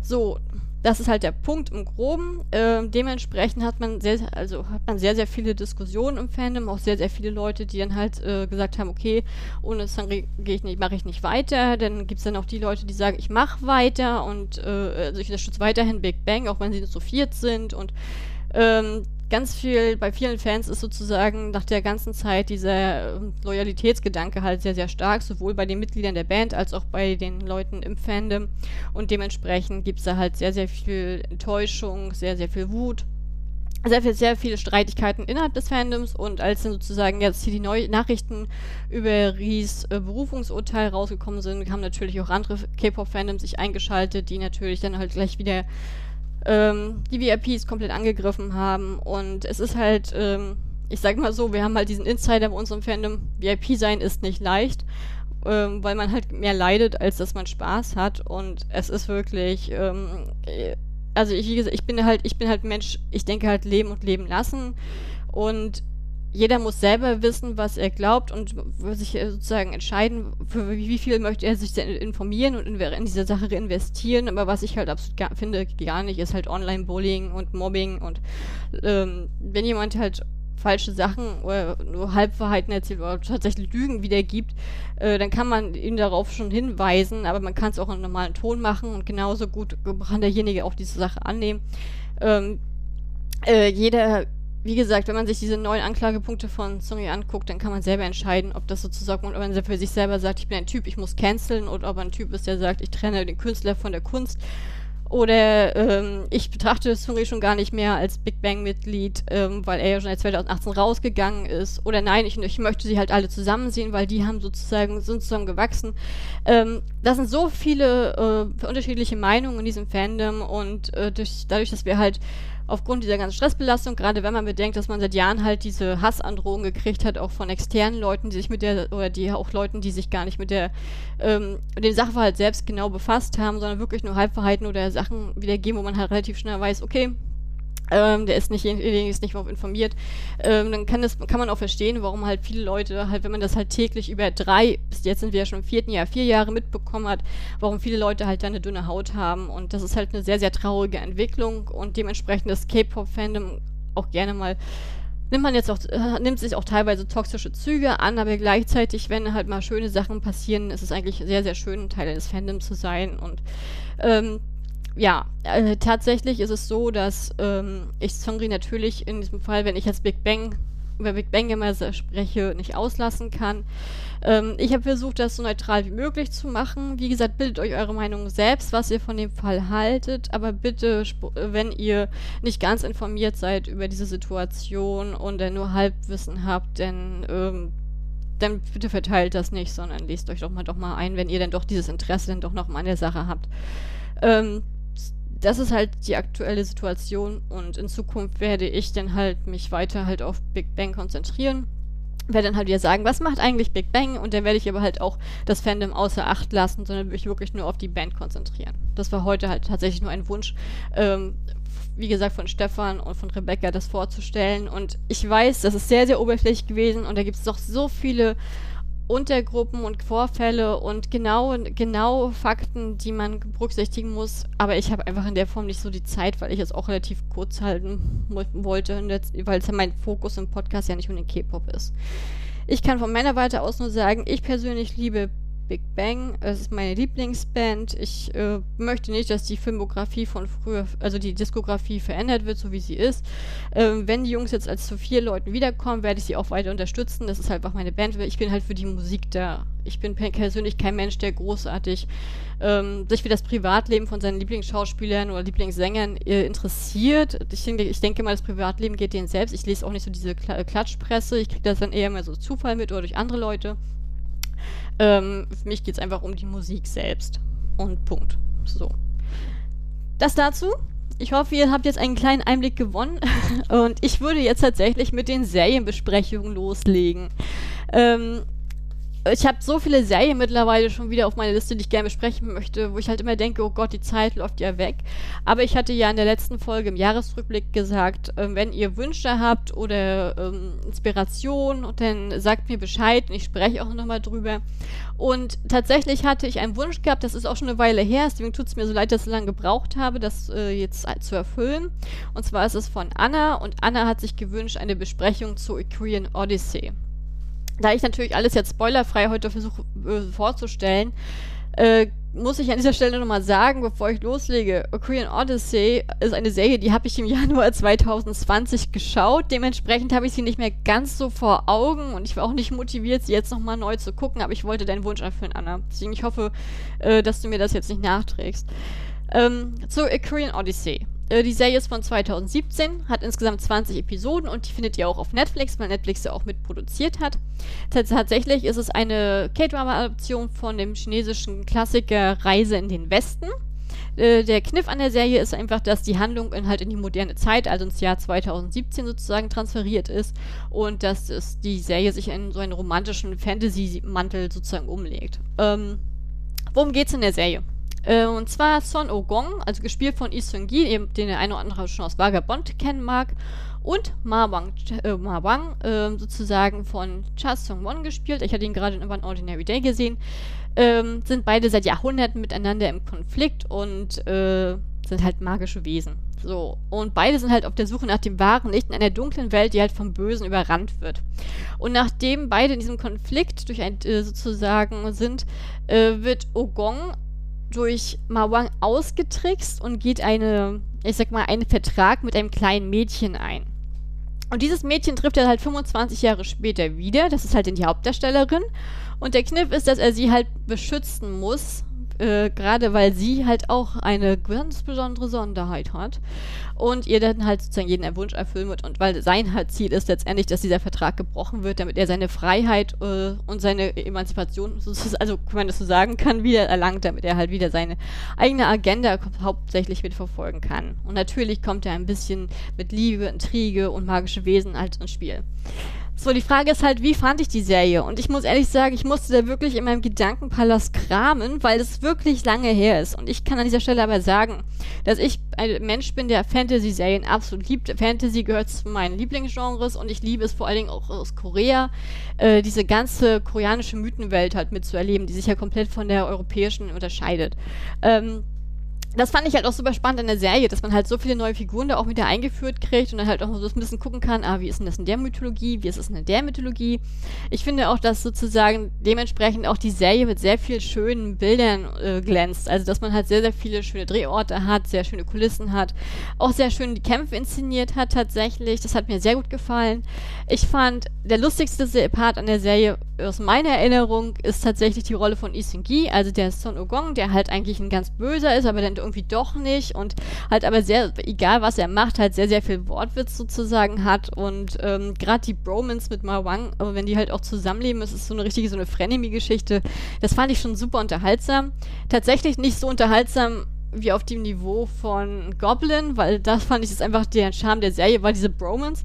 So, das ist halt der Punkt im Groben. Ähm, dementsprechend hat man sehr, also hat man sehr, sehr viele Diskussionen im Fandom, auch sehr, sehr viele Leute, die dann halt äh, gesagt haben, okay, ohne Sangri gehe ich nicht, mache ich nicht weiter. Dann gibt es dann auch die Leute, die sagen, ich mache weiter und äh, also ich unterstütze weiterhin Big Bang, auch wenn sie so viert sind und ähm, ganz viel, bei vielen Fans ist sozusagen nach der ganzen Zeit dieser ähm, Loyalitätsgedanke halt sehr, sehr stark, sowohl bei den Mitgliedern der Band als auch bei den Leuten im Fandom. Und dementsprechend gibt es da halt sehr, sehr viel Enttäuschung, sehr, sehr viel Wut. Sehr, viel, sehr viele Streitigkeiten innerhalb des Fandoms und als dann sozusagen jetzt hier die neuen Nachrichten über Ries äh, Berufungsurteil rausgekommen sind, haben natürlich auch andere K-Pop-Fandoms sich eingeschaltet, die natürlich dann halt gleich wieder ähm, die VIPs komplett angegriffen haben. Und es ist halt, ähm, ich sag mal so, wir haben halt diesen Insider bei unserem Fandom, VIP sein ist nicht leicht, ähm, weil man halt mehr leidet, als dass man Spaß hat. Und es ist wirklich, ähm, also ich, wie gesagt, ich bin halt, ich bin halt Mensch, ich denke halt leben und leben lassen. Und jeder muss selber wissen, was er glaubt und sich äh, sozusagen entscheiden, für wie viel möchte er sich informieren und in, diese Sache investieren. Aber was ich halt absolut gar, finde, gar nicht, ist halt Online-Bullying und Mobbing. Und ähm, wenn jemand halt falsche Sachen oder nur Halbwahrheiten erzählt oder tatsächlich Lügen wiedergibt, äh, dann kann man ihn darauf schon hinweisen, aber man kann es auch in normalen Ton machen und genauso gut kann derjenige auch diese Sache annehmen. Ähm, äh, jeder, wie gesagt, wenn man sich diese neuen Anklagepunkte von Sony anguckt, dann kann man selber entscheiden, ob das sozusagen, ob man für sich selber sagt, ich bin ein Typ, ich muss canceln, oder ob ein Typ ist, der sagt, ich trenne den Künstler von der Kunst oder ähm, ich betrachte Suri schon gar nicht mehr als Big Bang-Mitglied, ähm, weil er ja schon seit 2018 rausgegangen ist. Oder nein, ich, ich möchte sie halt alle zusammen sehen, weil die haben sozusagen, sind zusammen gewachsen. Ähm, das sind so viele äh, unterschiedliche Meinungen in diesem Fandom und äh, durch, dadurch, dass wir halt aufgrund dieser ganzen Stressbelastung, gerade wenn man bedenkt, dass man seit Jahren halt diese Hassandrohungen gekriegt hat, auch von externen Leuten, die sich mit der, oder die auch Leuten, die sich gar nicht mit der, ähm, dem Sachverhalt selbst genau befasst haben, sondern wirklich nur Halbverhalten oder Sachen wiedergeben, wo man halt relativ schnell weiß, okay, ähm, der ist nicht, ist nicht informiert, ähm, dann kann, das, kann man auch verstehen, warum halt viele Leute, halt, wenn man das halt täglich über drei, bis jetzt sind wir ja schon im vierten Jahr, vier Jahre mitbekommen hat, warum viele Leute halt da eine dünne Haut haben. Und das ist halt eine sehr, sehr traurige Entwicklung und dementsprechend das K-Pop-Fandom auch gerne mal nimmt man jetzt auch, äh, nimmt sich auch teilweise toxische Züge an, aber gleichzeitig, wenn halt mal schöne Sachen passieren, ist es eigentlich sehr, sehr schön, ein Teil des Fandoms zu sein. Und ähm, ja, äh, tatsächlich ist es so, dass ähm, ich Songri natürlich in diesem Fall, wenn ich jetzt Big Bang über Big Bang immer spreche, nicht auslassen kann. Ähm, ich habe versucht, das so neutral wie möglich zu machen. Wie gesagt, bildet euch eure Meinung selbst, was ihr von dem Fall haltet, aber bitte, wenn ihr nicht ganz informiert seid über diese Situation und dann nur Halbwissen habt, denn ähm, dann bitte verteilt das nicht, sondern lest euch doch mal doch mal ein, wenn ihr denn doch dieses Interesse dann doch noch mal an der Sache habt. Ähm, das ist halt die aktuelle Situation und in Zukunft werde ich dann halt mich weiter halt auf Big Bang konzentrieren. Werde dann halt wieder sagen, was macht eigentlich Big Bang? Und dann werde ich aber halt auch das Fandom außer Acht lassen, sondern mich wirklich nur auf die Band konzentrieren. Das war heute halt tatsächlich nur ein Wunsch, ähm, wie gesagt, von Stefan und von Rebecca das vorzustellen. Und ich weiß, das ist sehr, sehr oberflächlich gewesen und da gibt es doch so viele Untergruppen und Vorfälle und genau, genau Fakten, die man berücksichtigen muss. Aber ich habe einfach in der Form nicht so die Zeit, weil ich es auch relativ kurz halten wollte, weil es ja mein Fokus im Podcast ja nicht um den K-Pop ist. Ich kann von meiner Seite aus nur sagen, ich persönlich liebe Big Bang. Es ist meine Lieblingsband. Ich äh, möchte nicht, dass die Filmografie von früher, also die Diskografie verändert wird, so wie sie ist. Ähm, wenn die Jungs jetzt als zu vier Leuten wiederkommen, werde ich sie auch weiter unterstützen. Das ist halt einfach meine Band. Ich bin halt für die Musik da. Ich bin persönlich kein Mensch, der großartig ähm, sich für das Privatleben von seinen Lieblingsschauspielern oder Lieblingssängern äh, interessiert. Ich denke, ich denke mal, das Privatleben geht denen selbst. Ich lese auch nicht so diese Kla Klatschpresse. Ich kriege das dann eher mal so Zufall mit oder durch andere Leute. Ähm, für mich geht es einfach um die Musik selbst. Und Punkt. So. Das dazu. Ich hoffe, ihr habt jetzt einen kleinen Einblick gewonnen. [LAUGHS] Und ich würde jetzt tatsächlich mit den Serienbesprechungen loslegen. Ähm, ich habe so viele Serien mittlerweile schon wieder auf meiner Liste, die ich gerne besprechen möchte, wo ich halt immer denke, oh Gott, die Zeit läuft ja weg. Aber ich hatte ja in der letzten Folge im Jahresrückblick gesagt, ähm, wenn ihr Wünsche habt oder ähm, Inspiration, dann sagt mir Bescheid und ich spreche auch nochmal drüber. Und tatsächlich hatte ich einen Wunsch gehabt, das ist auch schon eine Weile her, deswegen tut es mir so leid, dass ich so lange gebraucht habe, das äh, jetzt zu erfüllen. Und zwar ist es von Anna und Anna hat sich gewünscht eine Besprechung zu Equestrian Odyssey da ich natürlich alles jetzt spoilerfrei heute versuche äh, vorzustellen, äh, muss ich an dieser Stelle nochmal sagen, bevor ich loslege, Korean Odyssey ist eine Serie, die habe ich im [LAUGHS] Januar 2020 geschaut. Dementsprechend habe ich sie nicht mehr ganz so vor Augen und ich war auch nicht motiviert, sie jetzt nochmal neu zu gucken, aber ich wollte deinen Wunsch erfüllen, Anna. Deswegen ich hoffe, äh, dass du mir das jetzt nicht nachträgst. Ähm, zu A Korean Odyssey. Äh, die Serie ist von 2017, hat insgesamt 20 Episoden und die findet ihr auch auf Netflix, weil Netflix sie auch mitproduziert hat. Tatsächlich ist es eine K-Drama-Adaption von dem chinesischen Klassiker Reise in den Westen. Äh, der Kniff an der Serie ist einfach, dass die Handlung in, halt in die moderne Zeit, also ins Jahr 2017 sozusagen transferiert ist und dass es, die Serie sich in so einen romantischen Fantasy-Mantel sozusagen umlegt. Ähm, worum geht's in der Serie? Äh, und zwar Son Ogong, also gespielt von Lee Seung-gi, den der eine oder andere schon aus Vagabond kennen mag. Und Ma Wang, äh, Ma Wang äh, sozusagen von Cha Sung-won gespielt. Ich hatte ihn gerade in One Ordinary Day gesehen. Ähm, sind beide seit Jahrhunderten miteinander im Konflikt und äh, sind halt magische Wesen. So. Und beide sind halt auf der Suche nach dem wahren Licht in einer dunklen Welt, die halt vom Bösen überrannt wird. Und nachdem beide in diesem Konflikt durch ein, äh, sozusagen sind, äh, wird Ogong durch Mawang ausgetrickst und geht eine, ich sag mal, einen Vertrag mit einem kleinen Mädchen ein. Und dieses Mädchen trifft er halt 25 Jahre später wieder. Das ist halt die Hauptdarstellerin. Und der Kniff ist, dass er sie halt beschützen muss äh, gerade weil sie halt auch eine ganz besondere Sonderheit hat und ihr dann halt sozusagen jeden Wunsch erfüllen wird und weil sein halt Ziel ist letztendlich, dass dieser Vertrag gebrochen wird, damit er seine Freiheit äh, und seine Emanzipation, also kann man das so sagen kann, wieder erlangt, damit er halt wieder seine eigene Agenda hauptsächlich mitverfolgen kann. Und natürlich kommt er ein bisschen mit Liebe, Intrige und magische Wesen halt ins Spiel. So, die Frage ist halt, wie fand ich die Serie? Und ich muss ehrlich sagen, ich musste da wirklich in meinem Gedankenpalast kramen, weil es wirklich lange her ist. Und ich kann an dieser Stelle aber sagen, dass ich ein Mensch bin, der Fantasy-Serien absolut liebt. Fantasy gehört zu meinen Lieblingsgenres und ich liebe es vor allen Dingen auch aus Korea, äh, diese ganze koreanische Mythenwelt halt mitzuerleben, die sich ja komplett von der europäischen unterscheidet. Ähm, das fand ich halt auch super spannend in der Serie, dass man halt so viele neue Figuren da auch wieder eingeführt kriegt und dann halt auch so ein bisschen gucken kann, ah, wie ist denn das in der Mythologie, wie ist es in der Mythologie. Ich finde auch, dass sozusagen dementsprechend auch die Serie mit sehr vielen schönen Bildern äh, glänzt. Also, dass man halt sehr, sehr viele schöne Drehorte hat, sehr schöne Kulissen hat, auch sehr schön die Kämpfe inszeniert hat tatsächlich. Das hat mir sehr gut gefallen. Ich fand, der lustigste Part an der Serie aus meiner Erinnerung ist tatsächlich die Rolle von Seung-gi, also der Son Ogong, der halt eigentlich ein ganz böser ist, aber dann irgendwie doch nicht und halt aber sehr, egal was er macht, halt sehr, sehr viel Wortwitz sozusagen hat und ähm, gerade die Bromance mit Ma Wang, wenn die halt auch zusammenleben, es ist so eine richtige, so eine Frenemy-Geschichte, das fand ich schon super unterhaltsam. Tatsächlich nicht so unterhaltsam wie auf dem Niveau von Goblin, weil das fand ich ist einfach der Charme der Serie, war diese Bromance.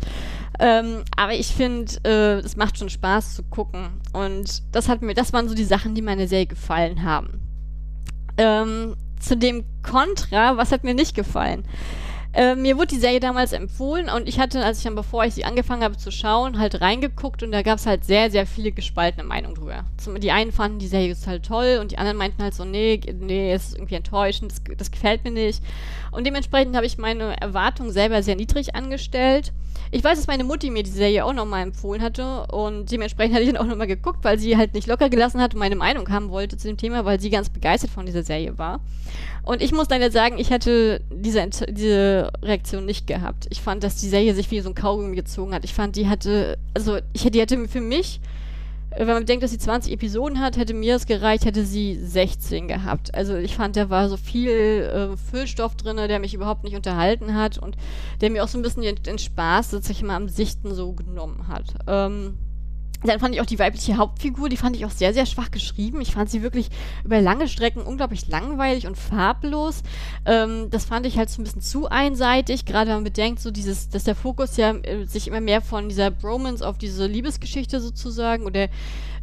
Ähm, aber ich finde, äh, es macht schon Spaß zu gucken. Und das hat mir, das waren so die Sachen, die meiner Serie gefallen haben. Ähm, zu dem Contra, was hat mir nicht gefallen? Äh, mir wurde die Serie damals empfohlen und ich hatte, als ich dann, bevor ich sie angefangen habe zu schauen, halt reingeguckt und da gab es halt sehr, sehr viele gespaltene Meinungen drüber. Zum, die einen fanden die Serie ist halt toll und die anderen meinten halt so, nee, nee, es ist irgendwie enttäuschend, das, das gefällt mir nicht. Und dementsprechend habe ich meine Erwartungen selber sehr niedrig angestellt. Ich weiß, dass meine Mutti mir die Serie auch nochmal empfohlen hatte und dementsprechend hatte ich dann auch nochmal geguckt, weil sie halt nicht locker gelassen hat und meine Meinung haben wollte zu dem Thema, weil sie ganz begeistert von dieser Serie war. Und ich muss leider sagen, ich hätte diese, diese Reaktion nicht gehabt. Ich fand, dass die Serie sich wie so ein Kaugummi gezogen hat. Ich fand, die hatte, also ich, die hätte für mich wenn man denkt, dass sie 20 Episoden hat, hätte mir es gereicht, hätte sie 16 gehabt. Also ich fand, da war so viel äh, Füllstoff drin, der mich überhaupt nicht unterhalten hat und der mir auch so ein bisschen den, den Spaß, sag ich mal, am Sichten so genommen hat. Ähm, dann fand ich auch die weibliche Hauptfigur, die fand ich auch sehr, sehr schwach geschrieben. Ich fand sie wirklich über lange Strecken unglaublich langweilig und farblos. Ähm, das fand ich halt so ein bisschen zu einseitig, gerade wenn man bedenkt, so dieses, dass der Fokus ja äh, sich immer mehr von dieser Bromance auf diese Liebesgeschichte sozusagen oder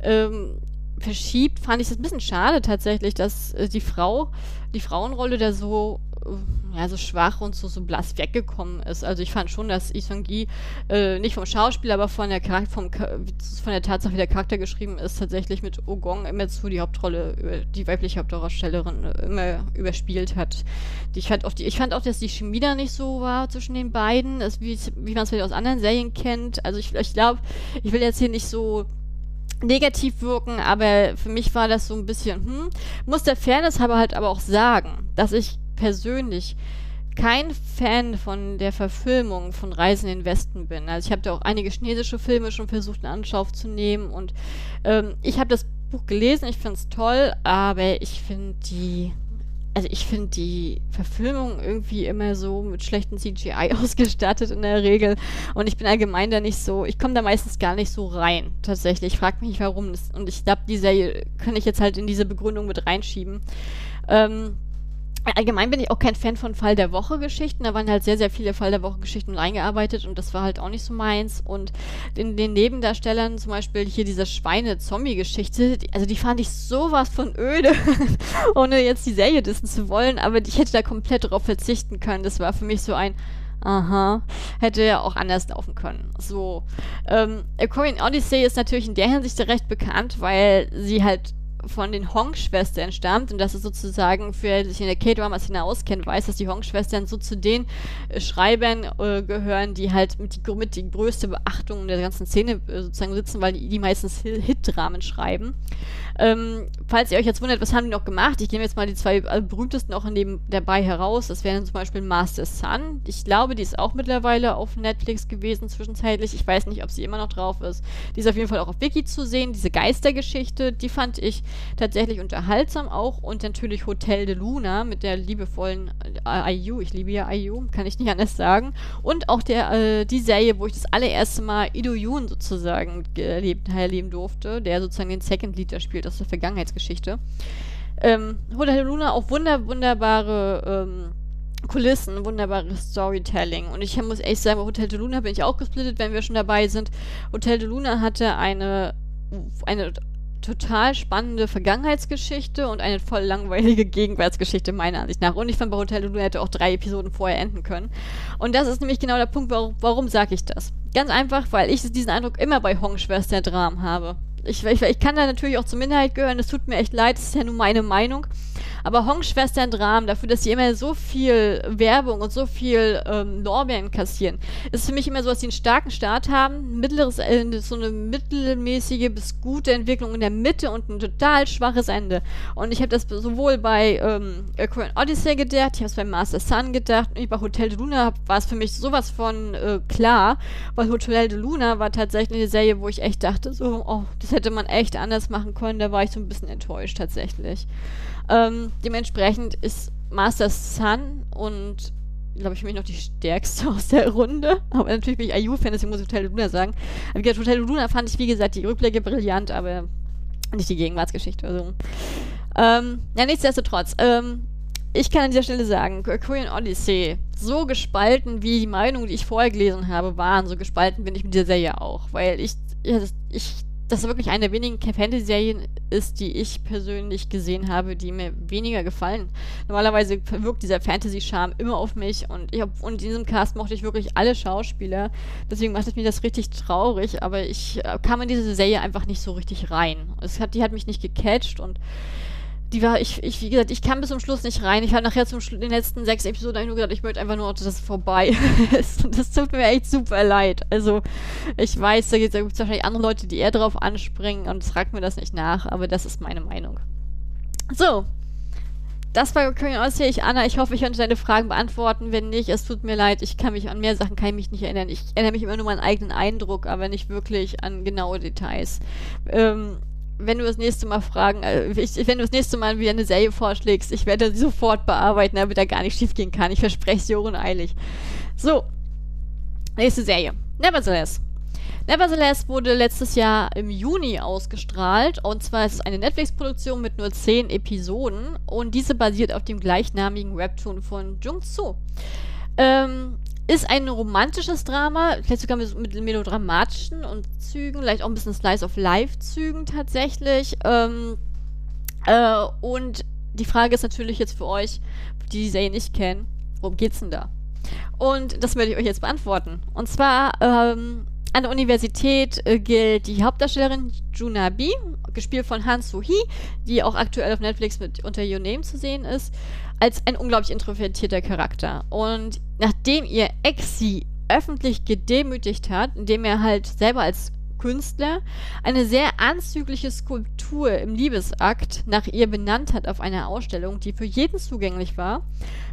ähm, verschiebt, fand ich das ein bisschen schade tatsächlich, dass äh, die Frau, die Frauenrolle da so ja, so schwach und so, so blass weggekommen ist. Also ich fand schon, dass Isong Gi äh, nicht vom Schauspiel, aber von der, Charakter, vom, von der Tatsache, wie der Charakter geschrieben ist, tatsächlich mit Ogong immer zu die Hauptrolle, die weibliche Hauptdarstellerin äh, immer überspielt hat. Ich, fand auch die, ich fand auch, dass die Chemie da nicht so war zwischen den beiden, das, wie, wie man es vielleicht aus anderen Serien kennt. Also ich, ich glaube, ich will jetzt hier nicht so negativ wirken, aber für mich war das so ein bisschen, hm, muss der Fairness aber halt aber auch sagen, dass ich persönlich kein Fan von der Verfilmung von Reisen in den Westen bin. Also ich habe da auch einige chinesische Filme schon versucht in Anschauung zu nehmen und ähm, ich habe das Buch gelesen, ich finde es toll, aber ich finde die also ich finde die Verfilmung irgendwie immer so mit schlechten CGI [LAUGHS] ausgestattet in der Regel. Und ich bin allgemein da nicht so, ich komme da meistens gar nicht so rein, tatsächlich. Ich frage mich warum. Das, und ich glaube, die Serie kann ich jetzt halt in diese Begründung mit reinschieben. Ähm, Allgemein bin ich auch kein Fan von Fall der Woche Geschichten. Da waren halt sehr, sehr viele Fall der Woche Geschichten reingearbeitet und das war halt auch nicht so meins. Und in den Nebendarstellern, zum Beispiel hier diese Schweine-Zombie-Geschichte, also die fand ich sowas von öde, [LAUGHS] ohne jetzt die Serie dissen zu wollen, aber ich hätte da komplett drauf verzichten können. Das war für mich so ein, aha, hätte ja auch anders laufen können. So, ähm, A Korean Odyssey ist natürlich in der Hinsicht recht bekannt, weil sie halt von den Hong-Schwestern stammt und das ist sozusagen, für sich in der K-Drama-Szene auskennt, weiß, dass die Hong-Schwestern so zu den äh, Schreibern äh, gehören, die halt mit die, mit die größte Beachtung der ganzen Szene äh, sozusagen sitzen, weil die, die meistens Hit-Dramen schreiben. Ähm, falls ihr euch jetzt wundert, was haben die noch gemacht? Ich gehe jetzt mal die zwei äh, berühmtesten auch neben dabei heraus. Das wären zum Beispiel Master Sun. Ich glaube, die ist auch mittlerweile auf Netflix gewesen zwischenzeitlich. Ich weiß nicht, ob sie immer noch drauf ist. Die ist auf jeden Fall auch auf Wiki zu sehen. Diese Geistergeschichte, die fand ich tatsächlich unterhaltsam auch. Und natürlich Hotel de Luna mit der liebevollen äh, IU. Ich liebe ja IU, kann ich nicht anders sagen. Und auch der, äh, die Serie, wo ich das allererste Mal Ido Yoon sozusagen erleben, erleben durfte, der sozusagen den Second Leader spielt aus der Vergangenheitsgeschichte. Ähm, Hotel de Luna auch wunder, wunderbare ähm, Kulissen, wunderbares Storytelling. Und ich muss echt sagen, bei Hotel de Luna bin ich auch gesplittet, wenn wir schon dabei sind. Hotel de Luna hatte eine, eine total spannende Vergangenheitsgeschichte und eine voll langweilige Gegenwartsgeschichte, meiner Ansicht nach. Und ich fand, bei Hotel Luna hätte auch drei Episoden vorher enden können. Und das ist nämlich genau der Punkt, warum, warum sage ich das? Ganz einfach, weil ich diesen Eindruck immer bei Hong-Schwester Dram habe. Ich, ich, ich, kann da natürlich auch zur Minderheit gehören, es tut mir echt leid, das ist ja nur meine Meinung. Aber Hong-Schwestern Dramen, dafür, dass sie immer so viel Werbung und so viel ähm, Lorbeeren kassieren, ist für mich immer so, dass sie einen starken Start haben, mittleres, äh, so eine mittelmäßige bis gute Entwicklung in der Mitte und ein total schwaches Ende. Und ich habe das sowohl bei ähm, Korean Odyssey gedacht, ich habe es bei Master Sun gedacht und bei Hotel de Luna war es für mich sowas von äh, klar, weil Hotel de Luna war tatsächlich eine Serie, wo ich echt dachte, so, oh, das hätte man echt anders machen können, da war ich so ein bisschen enttäuscht tatsächlich. Ähm, dementsprechend ist Master Sun und glaube ich, für mich noch die stärkste [LAUGHS] aus der Runde. Aber natürlich bin ich IU-Fan, deswegen muss ich Hotel Luna sagen. Aber wie gesagt, Hotel Luna fand ich, wie gesagt, die Rückblicke brillant, aber nicht die Gegenwartsgeschichte. Also. Ähm, ja, nichtsdestotrotz. Ähm, ich kann an dieser Stelle sagen, Korean Odyssey, so gespalten wie die Meinungen, die ich vorher gelesen habe, waren, so gespalten bin ich mit dieser Serie auch. Weil ich, ich das wirklich eine der wenigen Fantasy-Serien ist, die ich persönlich gesehen habe, die mir weniger gefallen. Normalerweise wirkt dieser Fantasy-Charme immer auf mich und ich hab, und in diesem Cast mochte ich wirklich alle Schauspieler. Deswegen macht es mich das richtig traurig, aber ich äh, kam in diese Serie einfach nicht so richtig rein. Es hat, die hat mich nicht gecatcht und die war, ich, ich, wie gesagt, ich kam bis zum Schluss nicht rein. Ich war nachher zum Schluss, den letzten sechs Episoden habe nur gedacht, ich möchte einfach nur, dass es vorbei [LAUGHS] ist. Und das tut mir echt super leid. Also, ich weiß, da gibt es wahrscheinlich andere Leute, die eher drauf anspringen und fragt mir das nicht nach, aber das ist meine Meinung. So. Das war Odyssey. Ich, Anna, ich hoffe, ich konnte deine Fragen beantworten. Wenn nicht, es tut mir leid. Ich kann mich an mehr Sachen kann ich mich nicht erinnern. Ich erinnere mich immer nur an meinen eigenen Eindruck, aber nicht wirklich an genaue Details. Ähm, wenn du das nächste Mal fragen, äh, ich, wenn du das nächste Mal wieder eine Serie vorschlägst, ich werde sie sofort bearbeiten, damit da gar nicht schief gehen kann. Ich verspreche es dir uneilig. So, nächste Serie. Nevertheless. Nevertheless wurde letztes Jahr im Juni ausgestrahlt und zwar ist es eine Netflix-Produktion mit nur 10 Episoden und diese basiert auf dem gleichnamigen Webtoon von Jung Soo. Ähm, ist ein romantisches Drama, vielleicht sogar mit, melodramatischen und Zügen, vielleicht auch ein bisschen Slice of Life-Zügen tatsächlich. Ähm, äh, und die Frage ist natürlich jetzt für euch, die die Serie nicht kennen, worum geht's denn da? Und das werde ich euch jetzt beantworten. Und zwar ähm, an der Universität äh, gilt die Hauptdarstellerin Junabi, gespielt von Han Soo-hee, die auch aktuell auf Netflix mit unter Your Name zu sehen ist, als ein unglaublich introvertierter Charakter. Und nachdem ihr Ex sie öffentlich gedemütigt hat, indem er halt selber als Künstler eine sehr anzügliche Skulptur im Liebesakt nach ihr benannt hat auf einer Ausstellung, die für jeden zugänglich war,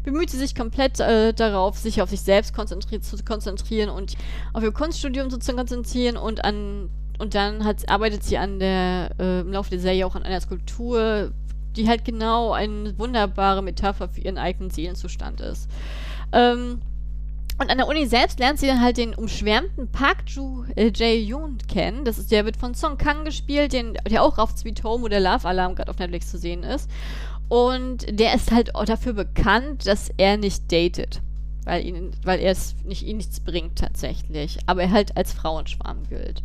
bemüht sie sich komplett äh, darauf, sich auf sich selbst konzentri zu konzentrieren und auf ihr Kunststudium zu konzentrieren und an und dann hat, arbeitet sie an der äh, im Laufe der Serie auch an einer Skulptur, die halt genau eine wunderbare Metapher für ihren eigenen Seelenzustand ist. Ähm, und an der Uni selbst lernt sie dann halt den umschwärmten Park Ju äh, Jae-yoon kennen. Das ist der wird von Song Kang gespielt, den, der auch auf Sweet Home oder Love Alarm gerade auf Netflix zu sehen ist. Und der ist halt auch dafür bekannt, dass er nicht datet. Weil, ihn, weil er es nicht, ihn nichts bringt tatsächlich. Aber er halt als Frauenschwarm gilt.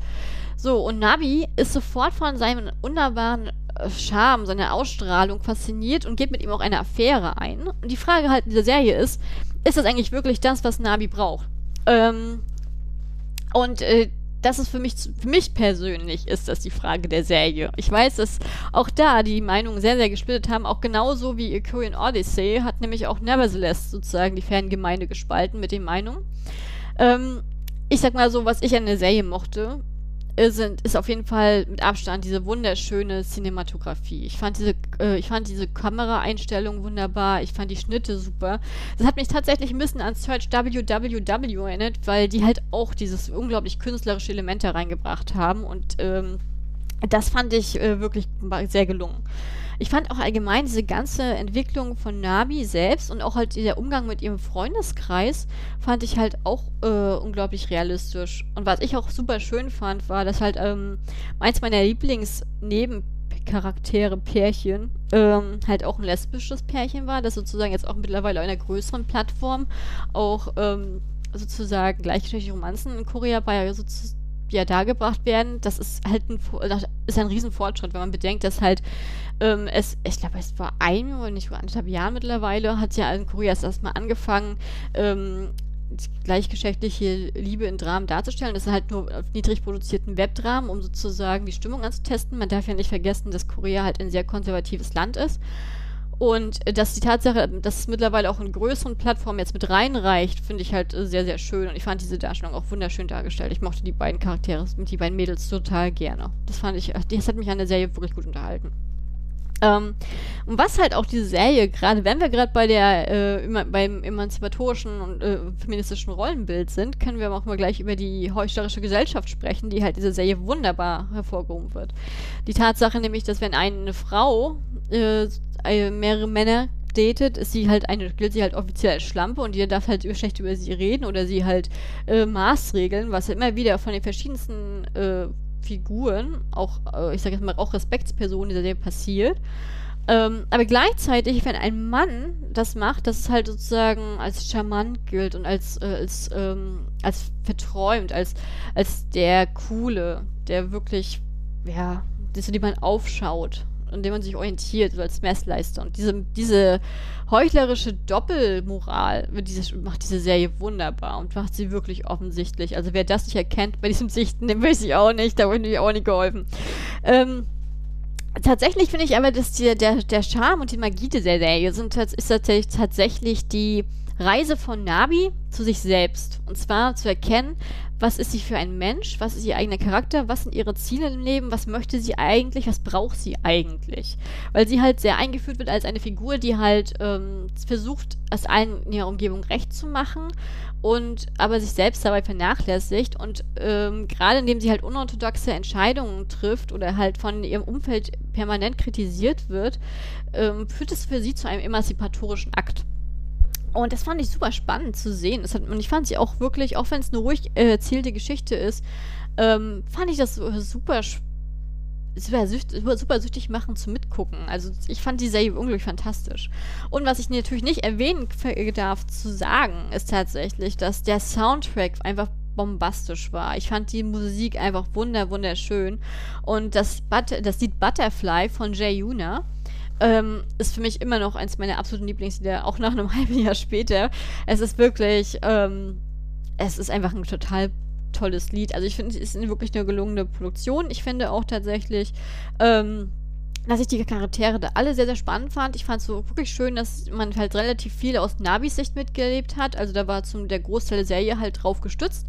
So, und Nabi ist sofort von seinem wunderbaren Charme, seiner Ausstrahlung fasziniert und geht mit ihm auch eine Affäre ein. Und die Frage halt in dieser Serie ist, ist das eigentlich wirklich das, was Nabi braucht? Ähm, und äh, das ist für mich, für mich persönlich ist das die Frage der Serie. Ich weiß, dass auch da die Meinungen sehr, sehr gesplittet haben, auch genauso wie Korean Odyssey hat nämlich auch Nevertheless sozusagen die Fangemeinde gespalten mit den Meinungen. Ähm, ich sag mal so, was ich an der Serie mochte, sind, ist auf jeden Fall mit Abstand diese wunderschöne Cinematografie. Ich fand diese, äh, ich fand diese Kameraeinstellung wunderbar, ich fand die Schnitte super. Das hat mich tatsächlich ein bisschen an Search WWW erinnert, weil die halt auch dieses unglaublich künstlerische Element da reingebracht haben und ähm, das fand ich äh, wirklich sehr gelungen. Ich fand auch allgemein diese ganze Entwicklung von Nabi selbst und auch halt der Umgang mit ihrem Freundeskreis fand ich halt auch äh, unglaublich realistisch. Und was ich auch super schön fand, war, dass halt ähm, eins meiner Lieblingsnebencharaktere, Pärchen, ähm, halt auch ein lesbisches Pärchen war, das sozusagen jetzt auch mittlerweile auf einer größeren Plattform auch ähm, sozusagen gleichgeschlechtliche Romanzen in Korea bei sozusagen ja dargebracht werden, das ist halt ein, das ist ein Riesenfortschritt, wenn man bedenkt, dass halt ähm, es, ich glaube, es war ein oder nicht vor anderthalb Jahren mittlerweile, hat ja in Korea erstmal angefangen, ähm, gleichgeschlechtliche Liebe in Dramen darzustellen. Das ist halt nur auf niedrig produzierten Webdramen, um sozusagen die Stimmung anzutesten. Man darf ja nicht vergessen, dass Korea halt ein sehr konservatives Land ist. Und äh, dass die Tatsache, dass es mittlerweile auch in größeren Plattformen jetzt mit reinreicht, finde ich halt äh, sehr, sehr schön. Und ich fand diese Darstellung auch wunderschön dargestellt. Ich mochte die beiden Charaktere, die beiden Mädels total gerne. Das fand ich, das hat mich an der Serie wirklich gut unterhalten. Ähm, und was halt auch diese Serie, gerade wenn wir gerade bei der äh, beim emanzipatorischen und äh, feministischen Rollenbild sind, können wir auch mal gleich über die heuchlerische Gesellschaft sprechen, die halt diese Serie wunderbar hervorgehoben wird. Die Tatsache nämlich, dass wenn eine Frau äh, äh, mehrere Männer datet, ist sie halt eine, gilt sie halt offiziell als Schlampe und ihr darf halt schlecht über sie reden oder sie halt äh, maßregeln, was immer wieder von den verschiedensten äh, Figuren, auch, äh, ich sage jetzt mal, auch Respektspersonen dieser Serie passiert. Ähm, aber gleichzeitig, wenn ein Mann das macht, das ist halt sozusagen als charmant gilt und als, äh, als, ähm, als verträumt, als, als der Coole, der wirklich, ja, zu dem man aufschaut an dem man sich orientiert, so als Messleister. Und diese, diese heuchlerische Doppelmoral diese, macht diese Serie wunderbar und macht sie wirklich offensichtlich. Also wer das nicht erkennt bei diesem Sichten, dem weiß ich auch nicht, da wurde ich auch nicht geholfen. Ähm, tatsächlich finde ich aber, dass die, der, der Charme und die Magie dieser Serie sind, ist tatsächlich, tatsächlich die Reise von Nabi zu sich selbst. Und zwar zu erkennen, was ist sie für ein Mensch, was ist ihr eigener Charakter, was sind ihre Ziele im Leben, was möchte sie eigentlich, was braucht sie eigentlich. Weil sie halt sehr eingeführt wird als eine Figur, die halt ähm, versucht, es allen in ihrer Umgebung recht zu machen und aber sich selbst dabei vernachlässigt und ähm, gerade indem sie halt unorthodoxe Entscheidungen trifft oder halt von ihrem Umfeld permanent kritisiert wird, ähm, führt es für sie zu einem emanzipatorischen Akt. Und das fand ich super spannend zu sehen. Hat, und ich fand sie auch wirklich, auch wenn es eine ruhig äh, erzählte Geschichte ist, ähm, fand ich das super super, super, super süchtig machen zum Mitgucken. Also ich fand die Serie unglaublich fantastisch. Und was ich natürlich nicht erwähnen darf zu sagen, ist tatsächlich, dass der Soundtrack einfach bombastisch war. Ich fand die Musik einfach wunder wunderschön. Und das, But das Lied Butterfly von Jay Yuna ähm, ist für mich immer noch eins meiner absoluten Lieblingslieder, auch nach einem [LAUGHS] halben Jahr später. Es ist wirklich, ähm, es ist einfach ein total tolles Lied. Also ich finde, es ist wirklich eine gelungene Produktion. Ich finde auch tatsächlich, ähm, dass ich die Charaktere da alle sehr, sehr spannend fand. Ich fand es so wirklich schön, dass man halt relativ viel aus Nabis Sicht mitgelebt hat. Also da war zum der Großteil der Serie halt drauf gestützt,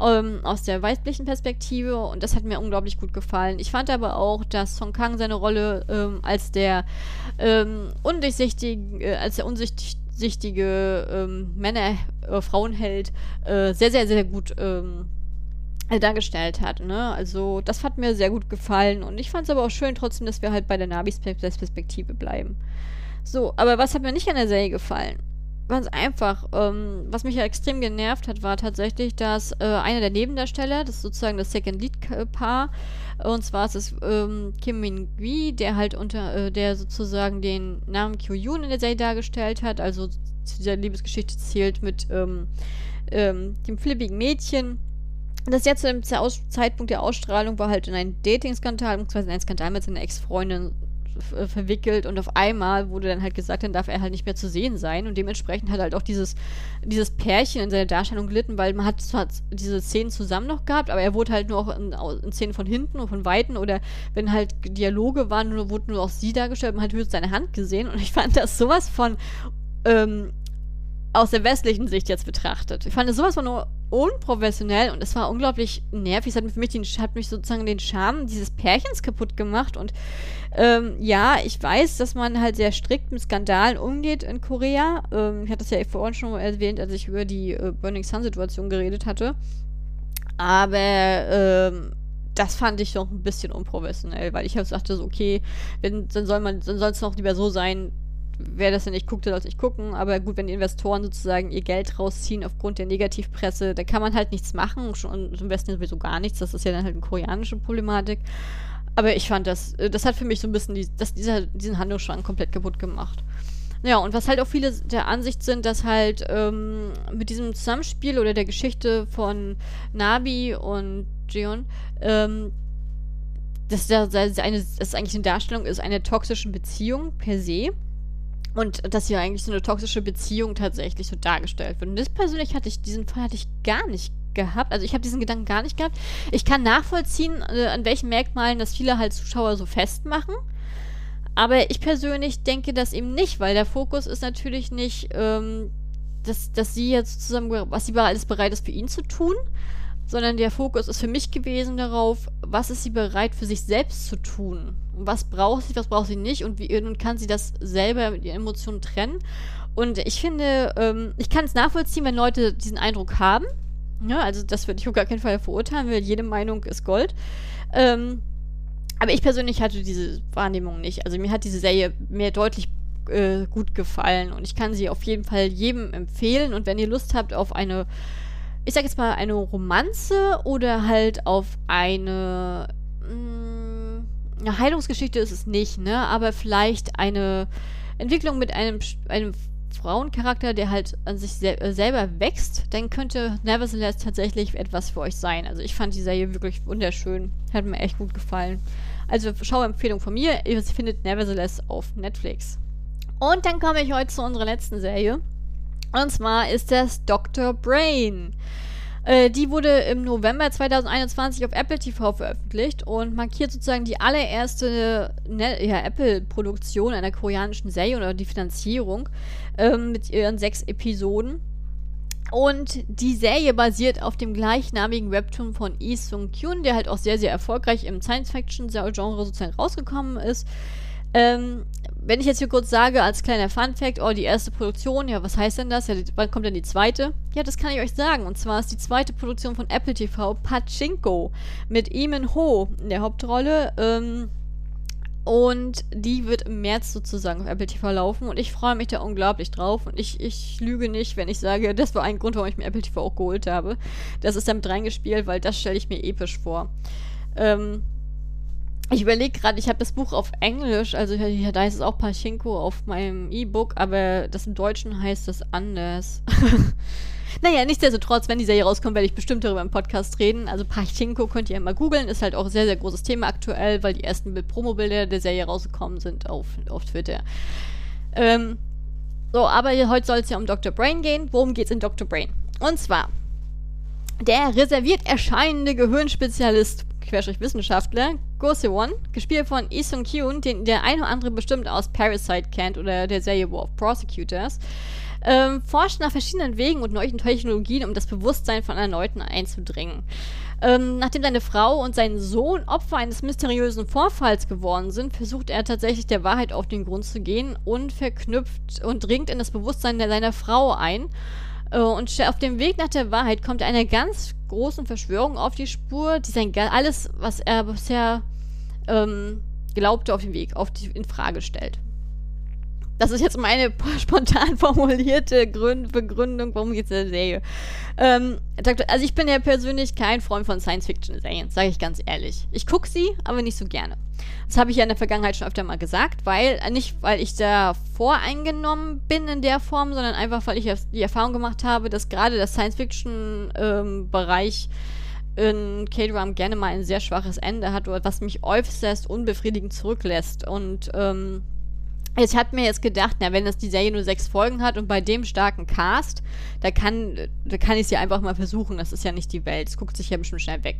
ähm, aus der weißlichen Perspektive. Und das hat mir unglaublich gut gefallen. Ich fand aber auch, dass Song Kang seine Rolle ähm, als der ähm, undurchsichtige, äh, als der unsichtige ähm, Männer, äh, Frauenheld äh, sehr, sehr, sehr gut ähm, äh, dargestellt hat. Ne? Also das hat mir sehr gut gefallen und ich fand es aber auch schön trotzdem, dass wir halt bei der Nabis Perspektive bleiben. So, aber was hat mir nicht an der Serie gefallen? Ganz einfach. Ähm, was mich ja extrem genervt hat, war tatsächlich, dass äh, einer der Nebendarsteller, das ist sozusagen das Second Lead-Paar, und zwar ist es ähm, Kim Min-gui, der halt unter, äh, der sozusagen den Namen Kyo-Yoon in der Serie dargestellt hat, also zu dieser Liebesgeschichte zählt mit ähm, ähm dem flippigen Mädchen das jetzt zum Zeitpunkt der Ausstrahlung war halt in einem Dating-Skandal, beziehungsweise ein Skandal mit seiner Ex-Freundin äh, verwickelt. Und auf einmal wurde dann halt gesagt, dann darf er halt nicht mehr zu sehen sein. Und dementsprechend hat halt auch dieses, dieses Pärchen in seiner Darstellung gelitten, weil man hat zwar diese Szenen zusammen noch gehabt, aber er wurde halt nur auch in, in Szenen von hinten und von Weiten. Oder wenn halt Dialoge waren, nur, wurde nur auch sie dargestellt, man hat höchstens seine Hand gesehen. Und ich fand das sowas von ähm, aus der westlichen Sicht jetzt betrachtet. Ich fand es sowas von nur unprofessionell und es war unglaublich nervig. Es hat für mich, den, hat mich sozusagen den Charme dieses Pärchens kaputt gemacht. Und ähm, ja, ich weiß, dass man halt sehr strikt mit Skandalen umgeht in Korea. Ähm, ich hatte das ja vorhin schon erwähnt, als ich über die äh, Burning Sun-Situation geredet hatte. Aber ähm, das fand ich doch ein bisschen unprofessionell, weil ich halt so, okay, wenn, dann soll es doch lieber so sein, wer das denn nicht guckt, der soll es nicht gucken. Aber gut, wenn die Investoren sozusagen ihr Geld rausziehen aufgrund der Negativpresse, da kann man halt nichts machen. Und im Westen sowieso gar nichts. Das ist ja dann halt eine koreanische Problematik. Aber ich fand das, äh, das hat für mich so ein bisschen die, das, dieser, diesen Handlungsschrank komplett kaputt gemacht. Ja, und was halt auch viele der Ansicht sind, dass halt ähm, mit diesem Zusammenspiel oder der Geschichte von Nabi und Jeon, ähm, dass das, eine, eigentlich eine Darstellung ist einer toxischen Beziehung per se. Und dass hier eigentlich so eine toxische Beziehung tatsächlich so dargestellt wird. Und das persönlich hatte ich, diesen Fall hatte ich gar nicht gehabt. Also ich habe diesen Gedanken gar nicht gehabt. Ich kann nachvollziehen, äh, an welchen Merkmalen das viele halt Zuschauer so festmachen. Aber ich persönlich denke das eben nicht, weil der Fokus ist natürlich nicht, ähm, dass, dass sie jetzt zusammen, was sie alles bereit ist für ihn zu tun, sondern der Fokus ist für mich gewesen darauf, was ist sie bereit für sich selbst zu tun? Was braucht sie, was braucht sie nicht und wie und kann sie das selber mit ihren Emotionen trennen? Und ich finde, ähm, ich kann es nachvollziehen, wenn Leute diesen Eindruck haben. Ja, also das würde ich auf gar keinen Fall verurteilen, weil jede Meinung ist Gold. Ähm, aber ich persönlich hatte diese Wahrnehmung nicht. Also mir hat diese Serie mehr deutlich äh, gut gefallen und ich kann sie auf jeden Fall jedem empfehlen. Und wenn ihr Lust habt auf eine ich sag jetzt mal, eine Romanze oder halt auf eine, mh, mm, eine Heilungsgeschichte ist es nicht, ne? Aber vielleicht eine Entwicklung mit einem, einem Frauencharakter, der halt an sich sel äh, selber wächst, dann könnte Nevertheless tatsächlich etwas für euch sein. Also ich fand die Serie wirklich wunderschön. Hat mir echt gut gefallen. Also Schauempfehlung von mir. Ihr findet Nevertheless auf Netflix. Und dann komme ich heute zu unserer letzten Serie. Und zwar ist das Dr. Brain. Äh, die wurde im November 2021 auf Apple TV veröffentlicht und markiert sozusagen die allererste ne ja, Apple-Produktion einer koreanischen Serie oder die Finanzierung ähm, mit ihren sechs Episoden. Und die Serie basiert auf dem gleichnamigen Webtoon von Lee Sung Kyun, der halt auch sehr, sehr erfolgreich im Science-Fiction-Genre sozusagen rausgekommen ist. Ähm, wenn ich jetzt hier kurz sage, als kleiner Fun-Fact, oh, die erste Produktion, ja, was heißt denn das? Ja, wann kommt denn die zweite? Ja, das kann ich euch sagen. Und zwar ist die zweite Produktion von Apple TV Pachinko mit Eamon Ho in der Hauptrolle. Ähm, und die wird im März sozusagen auf Apple TV laufen. Und ich freue mich da unglaublich drauf. Und ich, ich lüge nicht, wenn ich sage, [LAUGHS] das war ein Grund, warum ich mir Apple TV auch geholt habe. Das ist damit reingespielt, weil das stelle ich mir episch vor. Ähm, ich überlege gerade, ich habe das Buch auf Englisch, also ja, da heißt es auch Pachinko auf meinem E-Book, aber das im Deutschen heißt es anders. [LAUGHS] naja, nichtsdestotrotz, wenn die Serie rauskommt, werde ich bestimmt darüber im Podcast reden. Also Pachinko könnt ihr ja mal googeln, ist halt auch ein sehr, sehr großes Thema aktuell, weil die ersten Promo-Bilder der Serie rausgekommen sind auf, auf Twitter. Ähm, so, aber heute soll es ja um Dr. Brain gehen. Worum geht es in Dr. Brain? Und zwar, der reserviert erscheinende Gehirnspezialist Querstrich Wissenschaftler, Go Sewon, gespielt von Lee Sung Kyun, den der eine oder andere bestimmt aus Parasite kennt oder der Serie War of Prosecutors, ähm, forscht nach verschiedenen Wegen und neuen Technologien, um das Bewusstsein von Erneuten einzudringen. Ähm, nachdem seine Frau und sein Sohn Opfer eines mysteriösen Vorfalls geworden sind, versucht er tatsächlich der Wahrheit auf den Grund zu gehen und verknüpft und dringt in das Bewusstsein seiner Frau ein und auf dem Weg nach der Wahrheit kommt er einer ganz großen Verschwörung auf die Spur, die sein alles, was er bisher ähm, glaubte, auf den Weg, auf die, in Frage stellt. Das ist jetzt meine [LAUGHS] spontan formulierte Grund Begründung, warum es in der Serie. Ähm, also ich bin ja persönlich kein Freund von Science-Fiction-Serien, sage ich ganz ehrlich. Ich gucke sie, aber nicht so gerne. Das habe ich ja in der Vergangenheit schon öfter mal gesagt, weil äh, nicht, weil ich da voreingenommen bin in der Form, sondern einfach, weil ich die Erfahrung gemacht habe, dass gerade der Science-Fiction-Bereich ähm, in K-Drum gerne mal ein sehr schwaches Ende hat was mich äußerst unbefriedigend zurücklässt. Und ähm, ich habe mir jetzt gedacht, na, wenn das die Serie nur sechs Folgen hat und bei dem starken Cast, da kann, da kann ich ja einfach mal versuchen. Das ist ja nicht die Welt. Es guckt sich ja bestimmt schnell weg.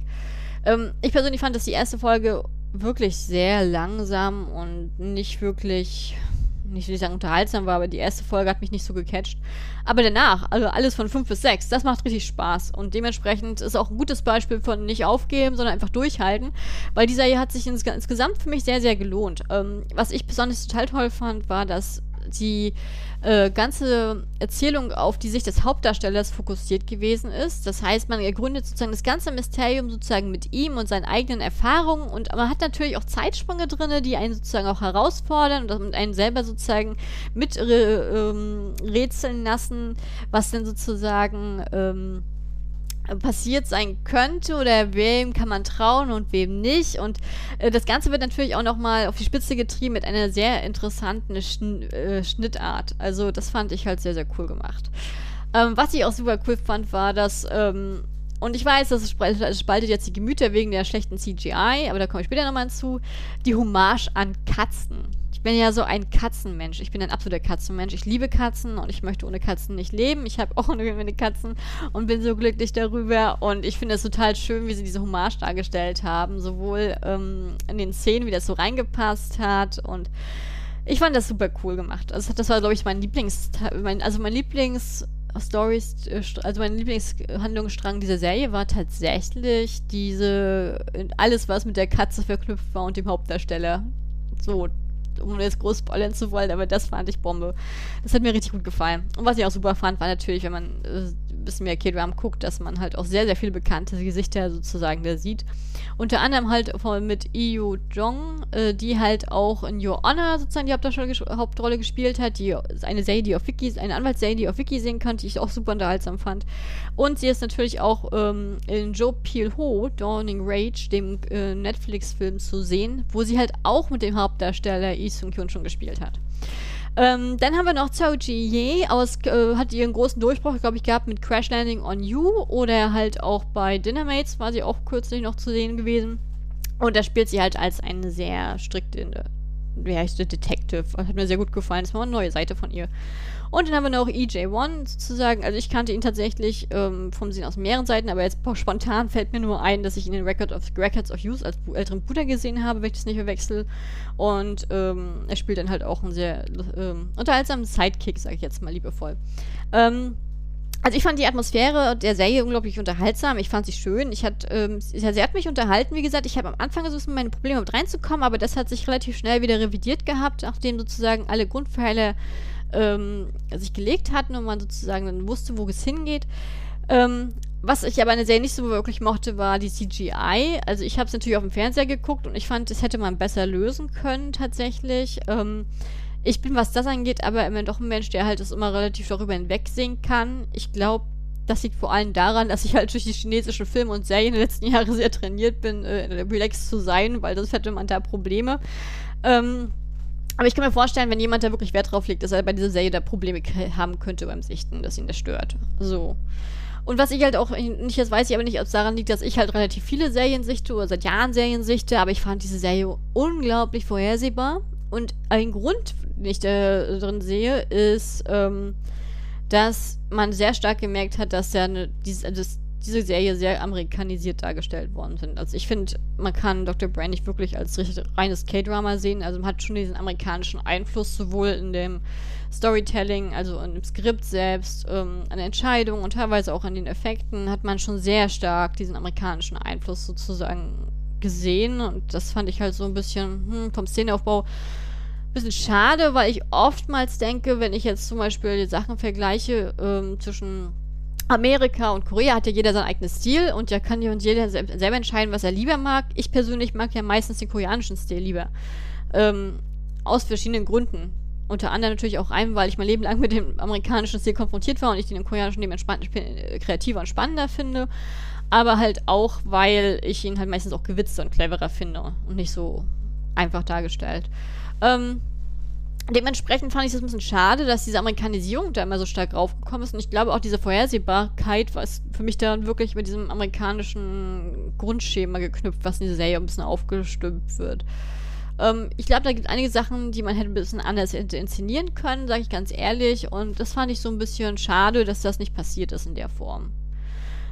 Ähm, ich persönlich fand, dass die erste Folge wirklich sehr langsam und nicht wirklich nicht will ich sagen unterhaltsam war, aber die erste Folge hat mich nicht so gecatcht. Aber danach, also alles von 5 bis 6, das macht richtig Spaß. Und dementsprechend ist auch ein gutes Beispiel von nicht aufgeben, sondern einfach durchhalten. Weil dieser hier hat sich ins, insgesamt für mich sehr, sehr gelohnt. Ähm, was ich besonders total toll fand, war, dass die äh, ganze Erzählung auf die Sicht des Hauptdarstellers fokussiert gewesen ist. Das heißt, man ergründet sozusagen das ganze Mysterium sozusagen mit ihm und seinen eigenen Erfahrungen und man hat natürlich auch Zeitsprünge drin, die einen sozusagen auch herausfordern und einen selber sozusagen mit äh, ähm, rätseln lassen, was denn sozusagen ähm, passiert sein könnte oder wem kann man trauen und wem nicht. Und äh, das Ganze wird natürlich auch nochmal auf die Spitze getrieben mit einer sehr interessanten Schn äh, Schnittart. Also das fand ich halt sehr, sehr cool gemacht. Ähm, was ich auch super cool fand, war, dass, ähm, und ich weiß, das spaltet jetzt die Gemüter wegen der schlechten CGI, aber da komme ich später nochmal zu, die Hommage an Katzen bin ja so ein Katzenmensch. Ich bin ein absoluter Katzenmensch. Ich liebe Katzen und ich möchte ohne Katzen nicht leben. Ich habe [LAUGHS] auch eine Katzen und bin so glücklich darüber. Und ich finde es total schön, wie sie diese Hommage dargestellt haben. Sowohl ähm, in den Szenen, wie das so reingepasst hat und ich fand das super cool gemacht. Also das war, glaube ich, mein Lieblings, mein, also mein Lieblings Stories, äh, also mein Lieblingshandlungsstrang dieser Serie war tatsächlich diese, alles was mit der Katze verknüpft war und dem Hauptdarsteller. So, um jetzt groß spoilern zu wollen, aber das fand ich Bombe. Das hat mir richtig gut gefallen. Und was ich auch super fand, war natürlich, wenn man äh, ein bisschen mehr K-Drum guckt, dass man halt auch sehr, sehr viele bekannte Gesichter sozusagen da sieht. Unter anderem halt mit Yu Jong, äh, die halt auch in Your Honor sozusagen die Hauptrolle, gespielt hat. Die eine Serie, auf Wiki, eine Anwaltsserie, die auf Wiki sehen konnte, die ich auch super unterhaltsam fand. Und sie ist natürlich auch ähm, in Joe Peel Ho, Dawning Rage, dem äh, Netflix-Film zu sehen, wo sie halt auch mit dem Hauptdarsteller Lee Sung Kyun schon gespielt hat. Ähm, dann haben wir noch Zhao Ji aus, äh, hat ihren großen Durchbruch, glaube ich, gehabt mit Crash Landing on You oder halt auch bei Dinnermates war sie auch kürzlich noch zu sehen gewesen. Und da spielt sie halt als eine sehr strikte, wie heißt sie, Detective. Hat mir sehr gut gefallen. Das war eine neue Seite von ihr. Und dann haben wir noch EJ1 sozusagen. Also ich kannte ihn tatsächlich ähm, vom Sehen aus mehreren Seiten, aber jetzt spontan fällt mir nur ein, dass ich ihn in Record of, Records of Use als älteren Bruder gesehen habe, wenn ich das nicht verwechsel. Und ähm, er spielt dann halt auch einen sehr ähm, unterhaltsamen Sidekick, sage ich jetzt mal liebevoll. Ähm, also ich fand die Atmosphäre der Serie unglaublich unterhaltsam. Ich fand sie schön. Ich hat, ähm, sie hat mich unterhalten, wie gesagt. Ich habe am Anfang versucht, meine Probleme mit reinzukommen, aber das hat sich relativ schnell wieder revidiert gehabt, nachdem sozusagen alle Grundpfeiler ähm, sich gelegt hatten und man sozusagen dann wusste, wo es hingeht. Ähm, was ich aber eine Serie nicht so wirklich mochte, war die CGI. Also ich habe es natürlich auf dem Fernseher geguckt und ich fand, das hätte man besser lösen können tatsächlich. Ähm, ich bin, was das angeht, aber immer doch ein Mensch, der halt das immer relativ darüber hinwegsehen kann. Ich glaube, das liegt vor allem daran, dass ich halt durch die chinesischen Filme und Serien in den letzten [LAUGHS] Jahren sehr trainiert bin, äh, relaxed zu sein, weil das hätte man da Probleme. Ähm, aber ich kann mir vorstellen, wenn jemand da wirklich Wert drauf legt, dass er bei dieser Serie da Probleme haben könnte beim Sichten, dass ihn das stört. So. Und was ich halt auch nicht, das weiß ich aber nicht, ob es daran liegt, dass ich halt relativ viele Serien sichte oder seit Jahren Serien sichte, aber ich fand diese Serie unglaublich vorhersehbar. Und ein Grund, den ich da drin sehe, ist, ähm, dass man sehr stark gemerkt hat, dass ja eine, dieses, das, diese Serie sehr amerikanisiert dargestellt worden sind. Also ich finde, man kann Dr. Brand nicht wirklich als reines K-Drama sehen. Also man hat schon diesen amerikanischen Einfluss sowohl in dem Storytelling, also dem Skript selbst, ähm, an Entscheidungen und teilweise auch an den Effekten, hat man schon sehr stark diesen amerikanischen Einfluss sozusagen gesehen. Und das fand ich halt so ein bisschen hm, vom Szeneaufbau bisschen schade, weil ich oftmals denke, wenn ich jetzt zum Beispiel die Sachen vergleiche ähm, zwischen Amerika und Korea hat ja jeder sein eigenes Stil und ja kann ja und jeder selber entscheiden, was er lieber mag. Ich persönlich mag ja meistens den koreanischen Stil lieber. Ähm, aus verschiedenen Gründen. Unter anderem natürlich auch einem, weil ich mein Leben lang mit dem amerikanischen Stil konfrontiert war und ich den koreanischen dementsprechend äh, kreativer und spannender finde. Aber halt auch, weil ich ihn halt meistens auch gewitzter und cleverer finde und nicht so einfach dargestellt. Ähm, dementsprechend fand ich es ein bisschen schade, dass diese Amerikanisierung da immer so stark raufgekommen ist. Und ich glaube auch diese Vorhersehbarkeit war für mich dann wirklich mit diesem amerikanischen Grundschema geknüpft, was in dieser Serie ein bisschen aufgestimmt wird. Ähm, ich glaube, da gibt es einige Sachen, die man hätte ein bisschen anders inszenieren können, sage ich ganz ehrlich. Und das fand ich so ein bisschen schade, dass das nicht passiert ist in der Form.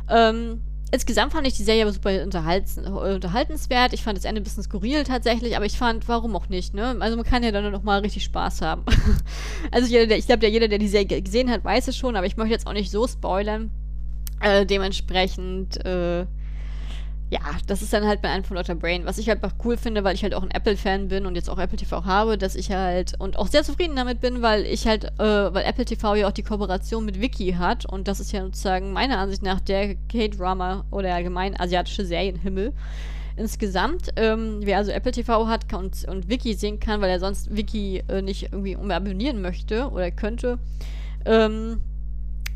Ähm, insgesamt fand ich die Serie aber super unterhaltenswert. Ich fand das Ende ein bisschen skurril tatsächlich, aber ich fand, warum auch nicht, ne? Also man kann ja dann noch mal richtig Spaß haben. [LAUGHS] also jeder, der, ich glaube, jeder, der die Serie gesehen hat, weiß es schon, aber ich möchte jetzt auch nicht so spoilern. Äh, dementsprechend, äh, ja, das ist dann halt mein Ein von Dr. Brain, was ich halt einfach cool finde, weil ich halt auch ein Apple-Fan bin und jetzt auch Apple TV habe, dass ich halt und auch sehr zufrieden damit bin, weil ich halt, äh, weil Apple TV ja auch die Kooperation mit Wiki hat und das ist ja sozusagen meiner Ansicht nach der K-Drama oder allgemein asiatische Serienhimmel. Insgesamt, ähm, wer also Apple TV hat und, und Wiki sehen kann, weil er sonst Wiki äh, nicht irgendwie abonnieren möchte oder könnte, ähm,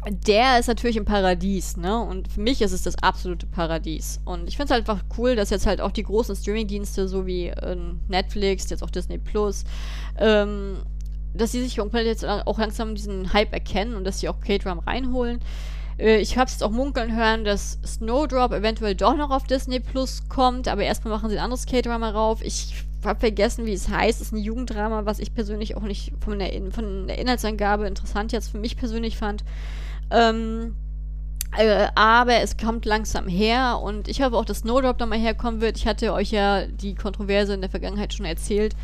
der ist natürlich im Paradies, ne? Und für mich ist es das absolute Paradies. Und ich finde es halt einfach cool, dass jetzt halt auch die großen Streaming-Dienste, so wie äh, Netflix, jetzt auch Disney Plus, ähm, dass sie sich jetzt auch langsam diesen Hype erkennen und dass sie auch K-Drum reinholen. Äh, ich habe es auch munkeln hören, dass Snowdrop eventuell doch noch auf Disney Plus kommt, aber erstmal machen sie ein anderes K-Drama rauf. Ich habe vergessen, wie es heißt. Es ist ein Jugenddrama, was ich persönlich auch nicht von der, In von der Inhaltsangabe interessant jetzt für mich persönlich fand. Ähm, äh, aber es kommt langsam her und ich hoffe auch, dass Snowdrop nochmal herkommen wird. Ich hatte euch ja die Kontroverse in der Vergangenheit schon erzählt.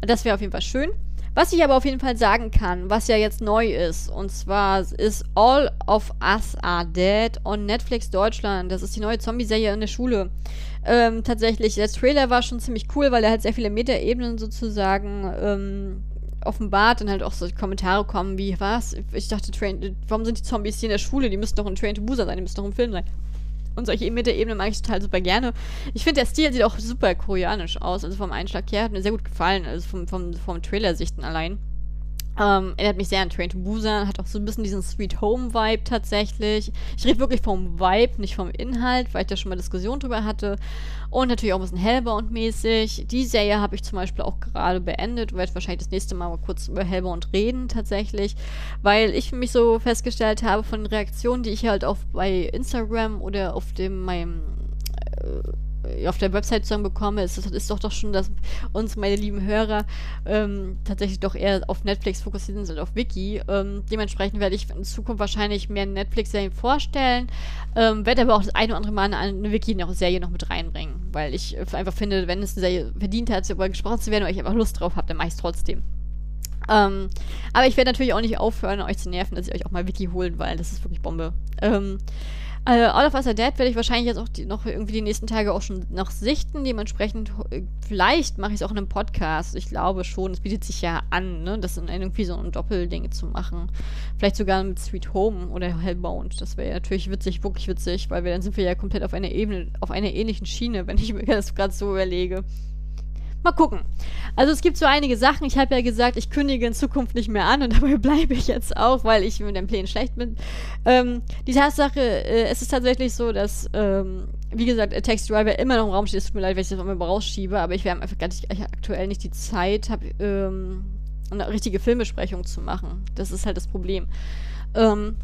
Das wäre auf jeden Fall schön. Was ich aber auf jeden Fall sagen kann, was ja jetzt neu ist, und zwar ist All of Us Are Dead on Netflix Deutschland. Das ist die neue Zombie-Serie in der Schule. Ähm, tatsächlich, der Trailer war schon ziemlich cool, weil er halt sehr viele Metaebenen sozusagen ähm, offenbart und halt auch so Kommentare kommen wie, was? Ich dachte, Train, warum sind die Zombies hier in der Schule? Die müssen doch in Train to Busan sein, die müssen doch im Film sein. Und solche Meta-Ebenen mag ich total super gerne. Ich finde, der Stil sieht auch super koreanisch aus. Also vom Einschlag her hat mir sehr gut gefallen. Also vom, vom, vom Trailer-Sichten allein. Ähm, erinnert mich sehr an Train to Busan, hat auch so ein bisschen diesen Sweet Home Vibe tatsächlich. Ich rede wirklich vom Vibe, nicht vom Inhalt, weil ich da schon mal Diskussion drüber hatte. Und natürlich auch ein bisschen Hellbound mäßig. Die Serie habe ich zum Beispiel auch gerade beendet und werde wahrscheinlich das nächste Mal mal kurz über Hellbound reden tatsächlich, weil ich mich so festgestellt habe von den Reaktionen, die ich halt auch bei Instagram oder auf dem meinem äh, auf der Website zusammen bekomme, ist, ist doch doch schon, dass uns, meine lieben Hörer, ähm, tatsächlich doch eher auf Netflix fokussiert sind, auf Wiki. Ähm, dementsprechend werde ich in Zukunft wahrscheinlich mehr Netflix-Serien vorstellen, ähm, werde aber auch das eine oder andere Mal eine, Wiki-Serie noch mit reinbringen, weil ich einfach finde, wenn es eine Serie verdient hat, darüber gesprochen zu werden, weil ich einfach Lust drauf habe, dann mache ich es trotzdem. Ähm, aber ich werde natürlich auch nicht aufhören, euch zu nerven, dass ich euch auch mal Wiki holen, weil das ist wirklich Bombe. Ähm, äh, All of Us Are Dead werde ich wahrscheinlich jetzt auch die, noch irgendwie die nächsten Tage auch schon noch sichten. Dementsprechend, äh, vielleicht mache ich es auch in einem Podcast. Ich glaube schon, es bietet sich ja an, ne? das in irgendwie so ein Doppelding zu machen. Vielleicht sogar mit Sweet Home oder Hellbound. Das wäre ja natürlich witzig, wirklich witzig, weil wir dann sind wir ja komplett auf einer Ebene, auf einer ähnlichen Schiene, wenn ich mir [LAUGHS] das gerade so überlege. Mal gucken. Also es gibt so einige Sachen. Ich habe ja gesagt, ich kündige in Zukunft nicht mehr an und [LAUGHS] dabei bleibe ich jetzt auch, weil ich mit den Plänen schlecht bin. Ähm, die Tatsache, äh, es ist tatsächlich so, dass, ähm, wie gesagt, der Text Driver immer noch im Raum steht. Es tut mir leid, wenn ich das immer rausschiebe, aber ich habe einfach gar nicht, aktuell nicht die Zeit, habe ähm, eine richtige Filmbesprechung zu machen. Das ist halt das Problem. Ähm,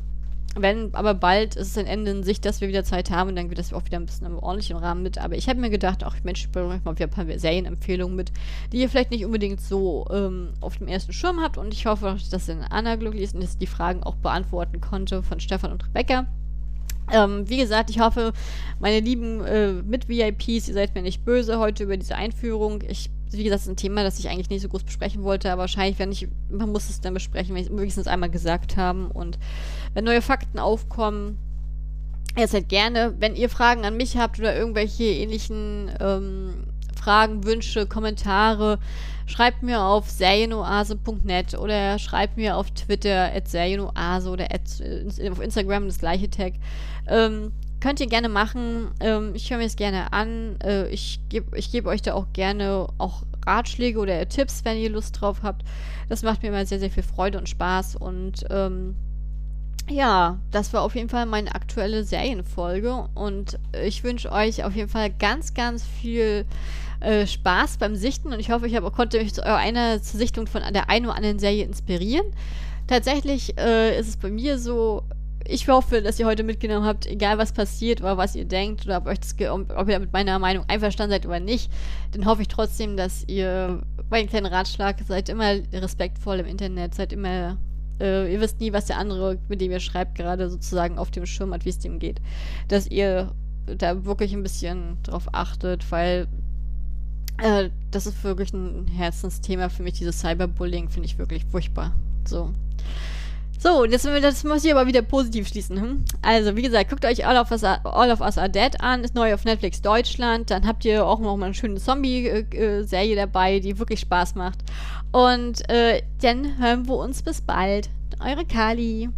wenn aber bald ist es ein Ende in Sicht, dass wir wieder Zeit haben, und dann wird das auch wieder ein bisschen im ordentlichen Rahmen mit. Aber ich habe mir gedacht, ach Mensch, ich bringe euch mal wieder ein paar Serienempfehlungen mit, die ihr vielleicht nicht unbedingt so ähm, auf dem ersten Schirm habt. Und ich hoffe, dass in Anna glücklich ist und dass die Fragen auch beantworten konnte von Stefan und Rebecca. Ähm, wie gesagt, ich hoffe, meine lieben äh, Mit-VIPs, ihr seid mir nicht böse heute über diese Einführung. Ich wie gesagt, ein Thema, das ich eigentlich nicht so groß besprechen wollte, aber wahrscheinlich, wenn ich, man muss es dann besprechen, wenn ich es wenigstens einmal gesagt haben. Und wenn neue Fakten aufkommen, ihr seid gerne, wenn ihr Fragen an mich habt oder irgendwelche ähnlichen ähm, Fragen, Wünsche, Kommentare, schreibt mir auf serienoase.net oder schreibt mir auf Twitter at serienoase oder at, äh, auf Instagram das gleiche Tag. Ähm, könnt ihr gerne machen. Ähm, ich höre mir es gerne an. Äh, ich gebe ich geb euch da auch gerne auch Ratschläge oder Tipps, wenn ihr Lust drauf habt. Das macht mir immer sehr, sehr viel Freude und Spaß. Und ähm, ja, das war auf jeden Fall meine aktuelle Serienfolge und ich wünsche euch auf jeden Fall ganz, ganz viel äh, Spaß beim Sichten und ich hoffe, ich hab, konnte euch zu einer Sichtung von der einen oder anderen Serie inspirieren. Tatsächlich äh, ist es bei mir so, ich hoffe, dass ihr heute mitgenommen habt, egal was passiert oder was ihr denkt oder ob, euch das ob ihr mit meiner Meinung einverstanden seid oder nicht, dann hoffe ich trotzdem, dass ihr bei einem kleinen Ratschlag seid immer respektvoll im Internet, seid immer äh, ihr wisst nie, was der andere, mit dem ihr schreibt, gerade sozusagen auf dem Schirm hat, wie es dem geht. Dass ihr da wirklich ein bisschen drauf achtet, weil äh, das ist wirklich ein Herzensthema für mich, dieses Cyberbullying, finde ich wirklich furchtbar. So. So, jetzt, das muss ich aber wieder positiv schließen. Hm? Also, wie gesagt, guckt euch All of, Us, All of Us Are Dead an, ist neu auf Netflix Deutschland. Dann habt ihr auch noch mal eine schöne Zombie-Serie dabei, die wirklich Spaß macht. Und äh, dann hören wir uns bis bald. Eure Kali.